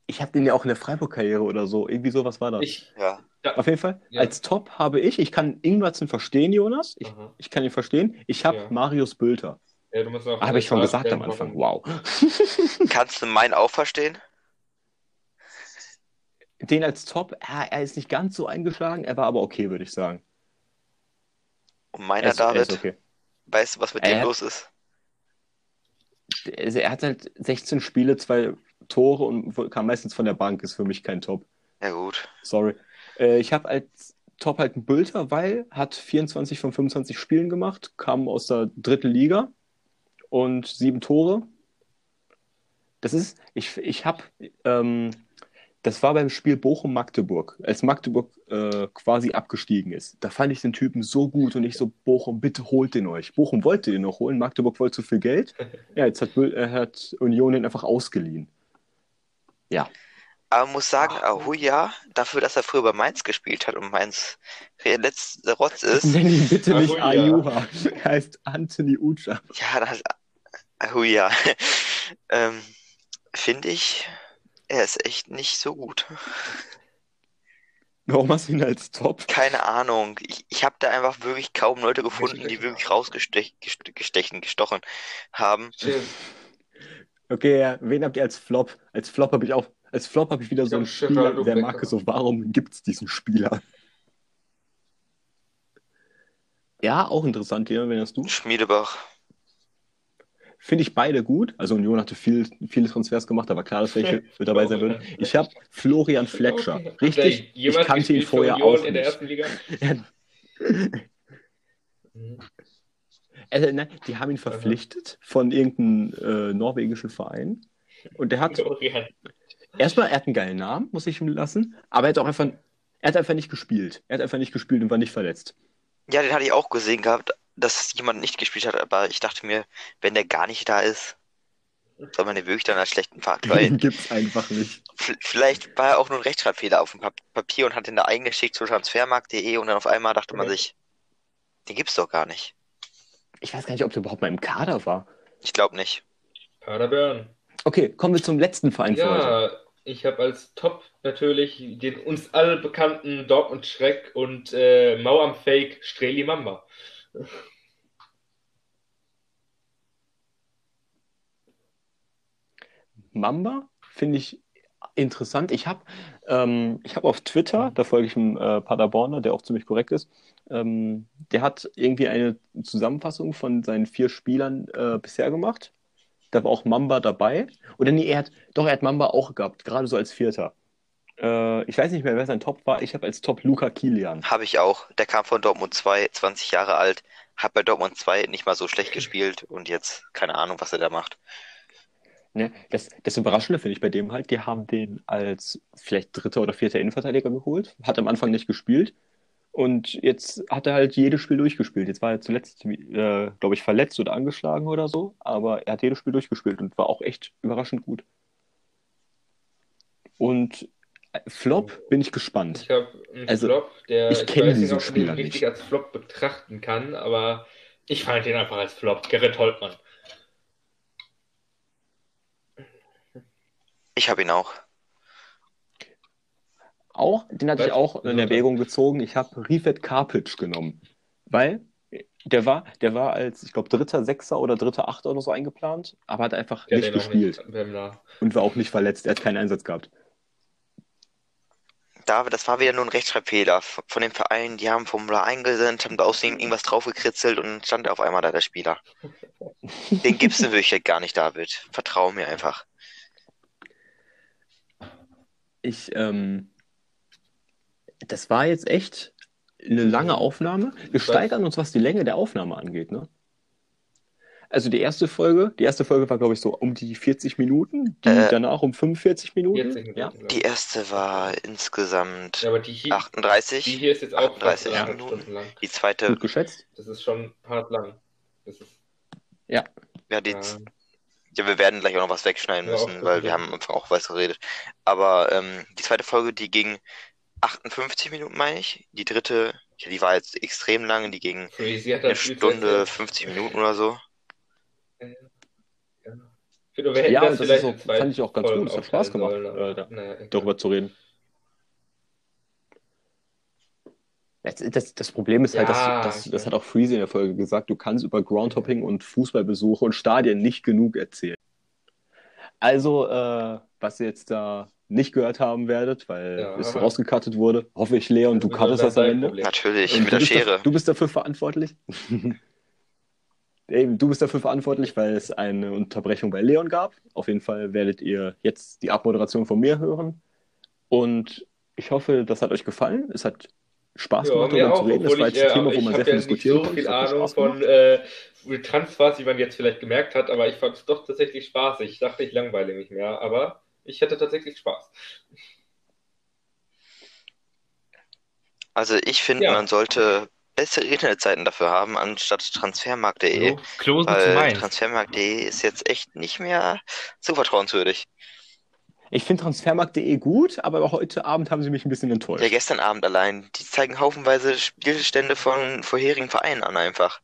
Ich habe den ja auch in der Freiburg-Karriere oder so. Irgendwie sowas war das. Ich, Ja. Auf jeden Fall, Ja. als Top habe ich, ich kann Ingwertsen verstehen, Jonas. Ich, Aha. ich kann ihn verstehen. Ich habe Ja. Marius Bülter. ja, du musst noch Habe ich schon gesagt am Anfang. Wow. Kannst du meinen auch verstehen? Den als Top, ja, er ist nicht ganz so eingeschlagen, er war aber okay, würde ich sagen. Und Er meiner ist, David, okay. weißt du, was mit Er dem hat- los ist? Also er hat halt 16 Spiele, zwei Tore und kam meistens von der Bank, ist für mich kein Top. Ja, gut. Sorry. Äh, ich habe als Top halt einen Bülter, weil hat 24 von 25 Spielen gemacht, kam aus der dritten Liga und sieben Tore. Das ist, ich, ich habe, ähm, Das war beim Spiel Bochum-Magdeburg, als Magdeburg äh, quasi abgestiegen ist. Da fand ich den Typen so gut und ich so, Bochum, bitte holt den euch. Bochum wollte den noch holen, Magdeburg wollte zu viel Geld. Ja, jetzt hat, äh, hat Union den einfach ausgeliehen. Ja. Aber muss sagen, Ahuja, dafür, dass er früher bei Mainz gespielt hat und Mainz der letzte Rotz ist, Nenn ihn bitte nicht Ahuja. Ayuha. Er heißt Anthony Ucha. ja, dann Ahuja, ähm, finde ich, er ist echt nicht so gut. Warum hast du ihn als Top? Keine Ahnung. Ich, ich habe da einfach wirklich kaum Leute gefunden, die wirklich rausgestechen, gestechen, gestochen haben. Okay, ja, wen habt ihr als Flop? Als Flop habe ich auch, als Flop habe ich wieder so einen Spieler, der Becker. Marke so, warum gibt es diesen Spieler? Ja, auch interessant, Leon, wenn das du. Schmiedebach. Finde ich beide gut. Also Union hatte viel, viele Transfers gemacht, aber klar, dass welche mit dabei sein würden. Ich habe Florian Fletcher. Richtig, ich kannte ihn vorher Union auch in der nicht. ersten Liga? Also, nein, die haben ihn verpflichtet von irgendeinem äh, norwegischen Verein. Und der hat erstmal, er hat einen geilen Namen, muss ich ihm lassen, aber er hat auch einfach, er hat einfach nicht gespielt. Er hat einfach nicht gespielt und war nicht verletzt. Ja, den hatte ich auch gesehen gehabt, dass jemand nicht gespielt hat, aber ich dachte mir, wenn der gar nicht da ist, soll man den wirklich dann als schlechten Fahrt, weil Den gibt's einfach nicht. vielleicht war er auch nur ein Rechtschreibfehler auf dem Pap Papier und hat den da eingeschickt zu transfermarkt.de und dann auf einmal dachte man Okay. sich, den gibt's doch gar nicht. Ich weiß gar nicht, ob der überhaupt mal im Kader war. Ich glaube nicht. Paderborn. Okay, kommen wir zum letzten Verein für heute. Ja, ich habe als Top natürlich den uns alle bekannten Dortmund Schreck und äh, Mauern-Fake Streli Mamba. Mamba finde ich interessant. Ich habe ähm, ich hab auf Twitter, da folge ich einem äh, Paderborner, der auch ziemlich korrekt ist, ähm, der hat irgendwie eine Zusammenfassung von seinen vier Spielern äh, bisher gemacht. Da war auch Mamba dabei. Oder nee, er hat, doch, er hat Mamba auch gehabt, gerade so als Vierter. Äh, ich weiß nicht mehr, wer sein Top war. Ich habe als Top Luca Kilian. Habe ich auch. Der kam von Dortmund 2, 20 Jahre alt, hat bei Dortmund 2 nicht mal so schlecht gespielt und jetzt keine Ahnung, was er da macht. Ne? Das, das Überraschende finde ich bei dem halt, die haben den als vielleicht dritter oder vierter Innenverteidiger geholt, hat am Anfang nicht gespielt und jetzt hat er halt jedes Spiel durchgespielt. Jetzt war er zuletzt, äh, glaube ich, verletzt oder angeschlagen oder so, aber er hat jedes Spiel durchgespielt und war auch echt überraschend gut. Und Flop bin ich gespannt. Ich habe einen Also, Flop, der ich kenne weiß nicht, man den Spieler richtig nicht. als Flop betrachten kann, aber ich fand ihn einfach als Flop. Gerrit Holtmann. Ich habe ihn auch. Auch, den hatte ich auch in Erwägung gezogen. Ich habe Rifet Karpic genommen, weil der war, der war als, ich glaube, dritter Sechser oder dritter Achter oder so eingeplant, aber hat einfach Der nicht den gespielt nicht und war auch nicht verletzt. Er hat keinen Einsatz gehabt. Da, das war wieder nur ein Rechtschreibfehler von dem Verein. Die haben Formular eingesendet, haben da aus dem irgendwas draufgekritzelt und dann stand auf einmal da, der Spieler. Den gibt's in Wirklichkeit gar nicht, David. Vertrau mir einfach. Ich, ähm, das war jetzt echt eine lange Aufnahme. Wir steigern uns, was die Länge der Aufnahme angeht, ne? Also die erste Folge, die erste Folge war, glaube ich, so um die 40 Minuten, die Äh, danach um 45 Minuten. 40 Minuten. Ja. glaub Die erste war insgesamt Ja, aber die hier, die 38. hier ist jetzt auch fast 38 anderthalb Minuten. Stunden lang. Die zweite, Gut geschätzt. Das ist schon hart lang. Das ist, ja, die, äh, ja, wir werden gleich auch noch was wegschneiden Ja, müssen, weil wir ja. haben am Anfang auch was geredet. Aber ähm, die zweite Folge, die ging 58 Minuten, meine ich. Die dritte, ja, die war jetzt extrem lang, die ging eine Stunde, zu erzählen. 50 Minuten oder so. Ja. Ich finde, wir hätten Ja, das und das vielleicht auch- fand ich auch ganz Folgen gut. Es hat Spaß gemacht, sollen, aber äh, da- naja, darüber zu reden. Das, das, das Problem ist halt, Ja, dass, dass, ich das hat auch Freezy in der Folge gesagt, du kannst über Groundhopping und Fußballbesuche und Stadien nicht genug erzählen. Also, äh, was ihr jetzt da nicht gehört haben werdet, weil Ja, es rausgecuttet wurde, hoffe ich, Leon, du Das cuttest ist das am Ende. Problem. Natürlich, Und mit der Schere. Da, du bist dafür verantwortlich. Du bist dafür verantwortlich, weil es eine Unterbrechung bei Leon gab. Auf jeden Fall werdet ihr jetzt die Abmoderation von mir hören. Und ich hoffe, das hat euch gefallen. Es hat Spaß gemacht, ja, darüber zu reden. Das war jetzt ein Thema, wo man sehr viel ja diskutieren konnte. Ich habe so viel Ahnung von äh, Transfers, wie man jetzt vielleicht gemerkt hat, aber ich fand es doch tatsächlich spaßig. Ich dachte, ich langweile mich mehr, aber ich hatte tatsächlich Spaß. Also ich finde, ja. man sollte bessere Internetseiten dafür haben, anstatt transfermarkt.de. Mainz. transfermarkt.de ist jetzt echt nicht mehr so vertrauenswürdig. Ich finde Transfermarkt.de gut, aber heute Abend haben sie mich ein bisschen enttäuscht. Ja, gestern Abend allein, die zeigen haufenweise Spielstände von vorherigen Vereinen an einfach.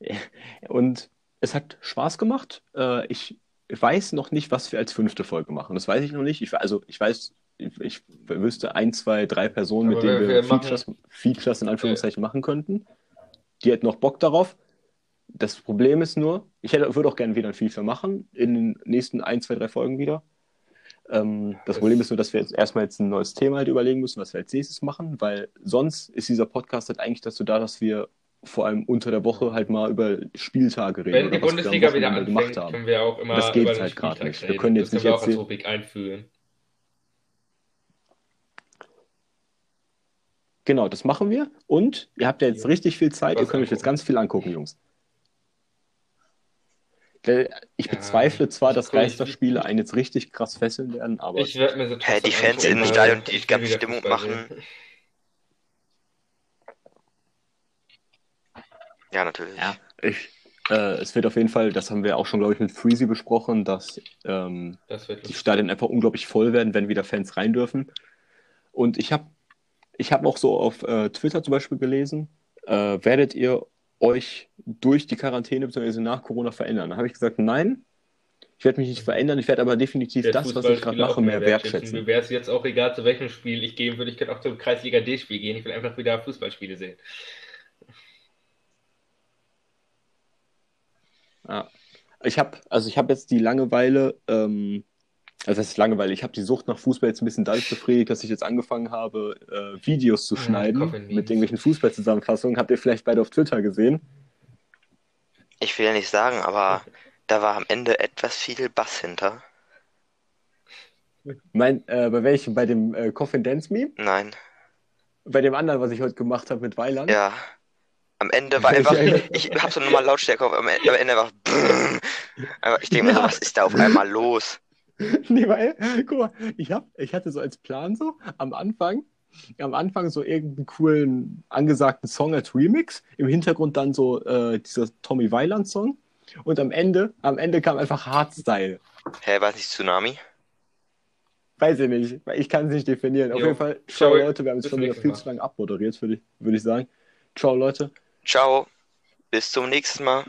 Und es hat Spaß gemacht. Äh, ich weiß noch nicht, was wir als fünfte Folge machen. Das weiß ich noch nicht. Ich, also ich weiß, ich, wüsste ein, zwei, drei Personen, mit Aber denen wir- wir, Features, Features in Anführungszeichen machen könnten. Die hätten noch Bock darauf. Das Problem ist nur, ich hätte, würde auch gerne wieder ein Feature machen, in den nächsten ein, zwei, drei Folgen wieder. Ähm, das Problem ist nur, dass wir jetzt erstmal jetzt ein neues Thema halt überlegen müssen, was wir als nächstes machen, weil sonst ist dieser Podcast halt eigentlich dazu da, dass wir vor allem unter der Woche halt mal über Spieltage reden. Wenn oder die was wir am Bundesliga wieder anfängt, gemacht haben. können wir auch immer Das geht über halt Spieltag nicht. Wir können jetzt das nicht können wir auch als Rubrik einführen. Genau, das machen wir. Und ihr habt ja jetzt Ja. richtig viel Zeit. Was ihr könnt euch jetzt ganz viel angucken, Jungs. Denn Ich Ja, bezweifle zwar, ich dass Geisterspiele einen jetzt richtig krass fesseln werden, aber Ich werde mir so Hä, die Fans im Stadion, die ganze Stimmung machen. Ja, natürlich. ja, ich, äh, es wird auf jeden Fall, das haben wir auch schon, glaube ich, mit Freezy besprochen, dass ähm, Das die. Stadien einfach unglaublich voll werden, wenn wieder Fans rein dürfen. Und ich habe ich hab auch so auf äh, Twitter zum Beispiel gelesen, äh, werdet ihr euch durch die Quarantäne bzw. nach Corona verändern? Da habe ich gesagt, nein, ich werde mich nicht verändern, ich werde aber definitiv Der das, was ich gerade mache, mehr wertschätzen. Mir wäre es jetzt auch egal, zu welchem Spiel ich gehen würde. Ich könnte auch zum Kreisliga D-Spiel gehen. Ich will einfach wieder Fußballspiele sehen. Ja. Ich habe also ich habe jetzt die Langeweile, ähm, also das ist Langeweile, ich habe die Sucht nach Fußball jetzt ein bisschen dadurch befriedigt, dass ich jetzt angefangen habe, äh, Videos zu Ja, schneiden mit irgendwelchen Fußballzusammenfassungen. Habt ihr vielleicht beide auf Twitter gesehen? Ich will ja nicht sagen, aber da war am Ende etwas viel Bass hinter. Mein, äh, bei welchem? Bei dem äh, Coffin Dance Meme? Nein. Bei dem anderen, was ich heute gemacht habe mit Weiland? Ja. Am Ende war einfach, ich hab's so nochmal Lautstärke auf, am Ende, am Ende war einfach, ich denke mir so, Ja. was ist da auf einmal los? Nee, weil, guck mal, ich, hab, ich hatte so als Plan so am Anfang, am Anfang so irgendeinen coolen, angesagten Song als Remix, im Hintergrund dann so äh, dieser Tommy Weiland Song und am Ende, am Ende kam einfach Hardstyle. Hä, war es nicht Tsunami? Weiß ich nicht, weil ich kann es nicht definieren. Auf Jo. jeden Fall, ciao Ciao. Leute, wir haben Bis schon wieder viel zu lange abmoderiert, würde ich, würde ich sagen. Ciao Leute. Ciao. Bis zum nächsten Mal.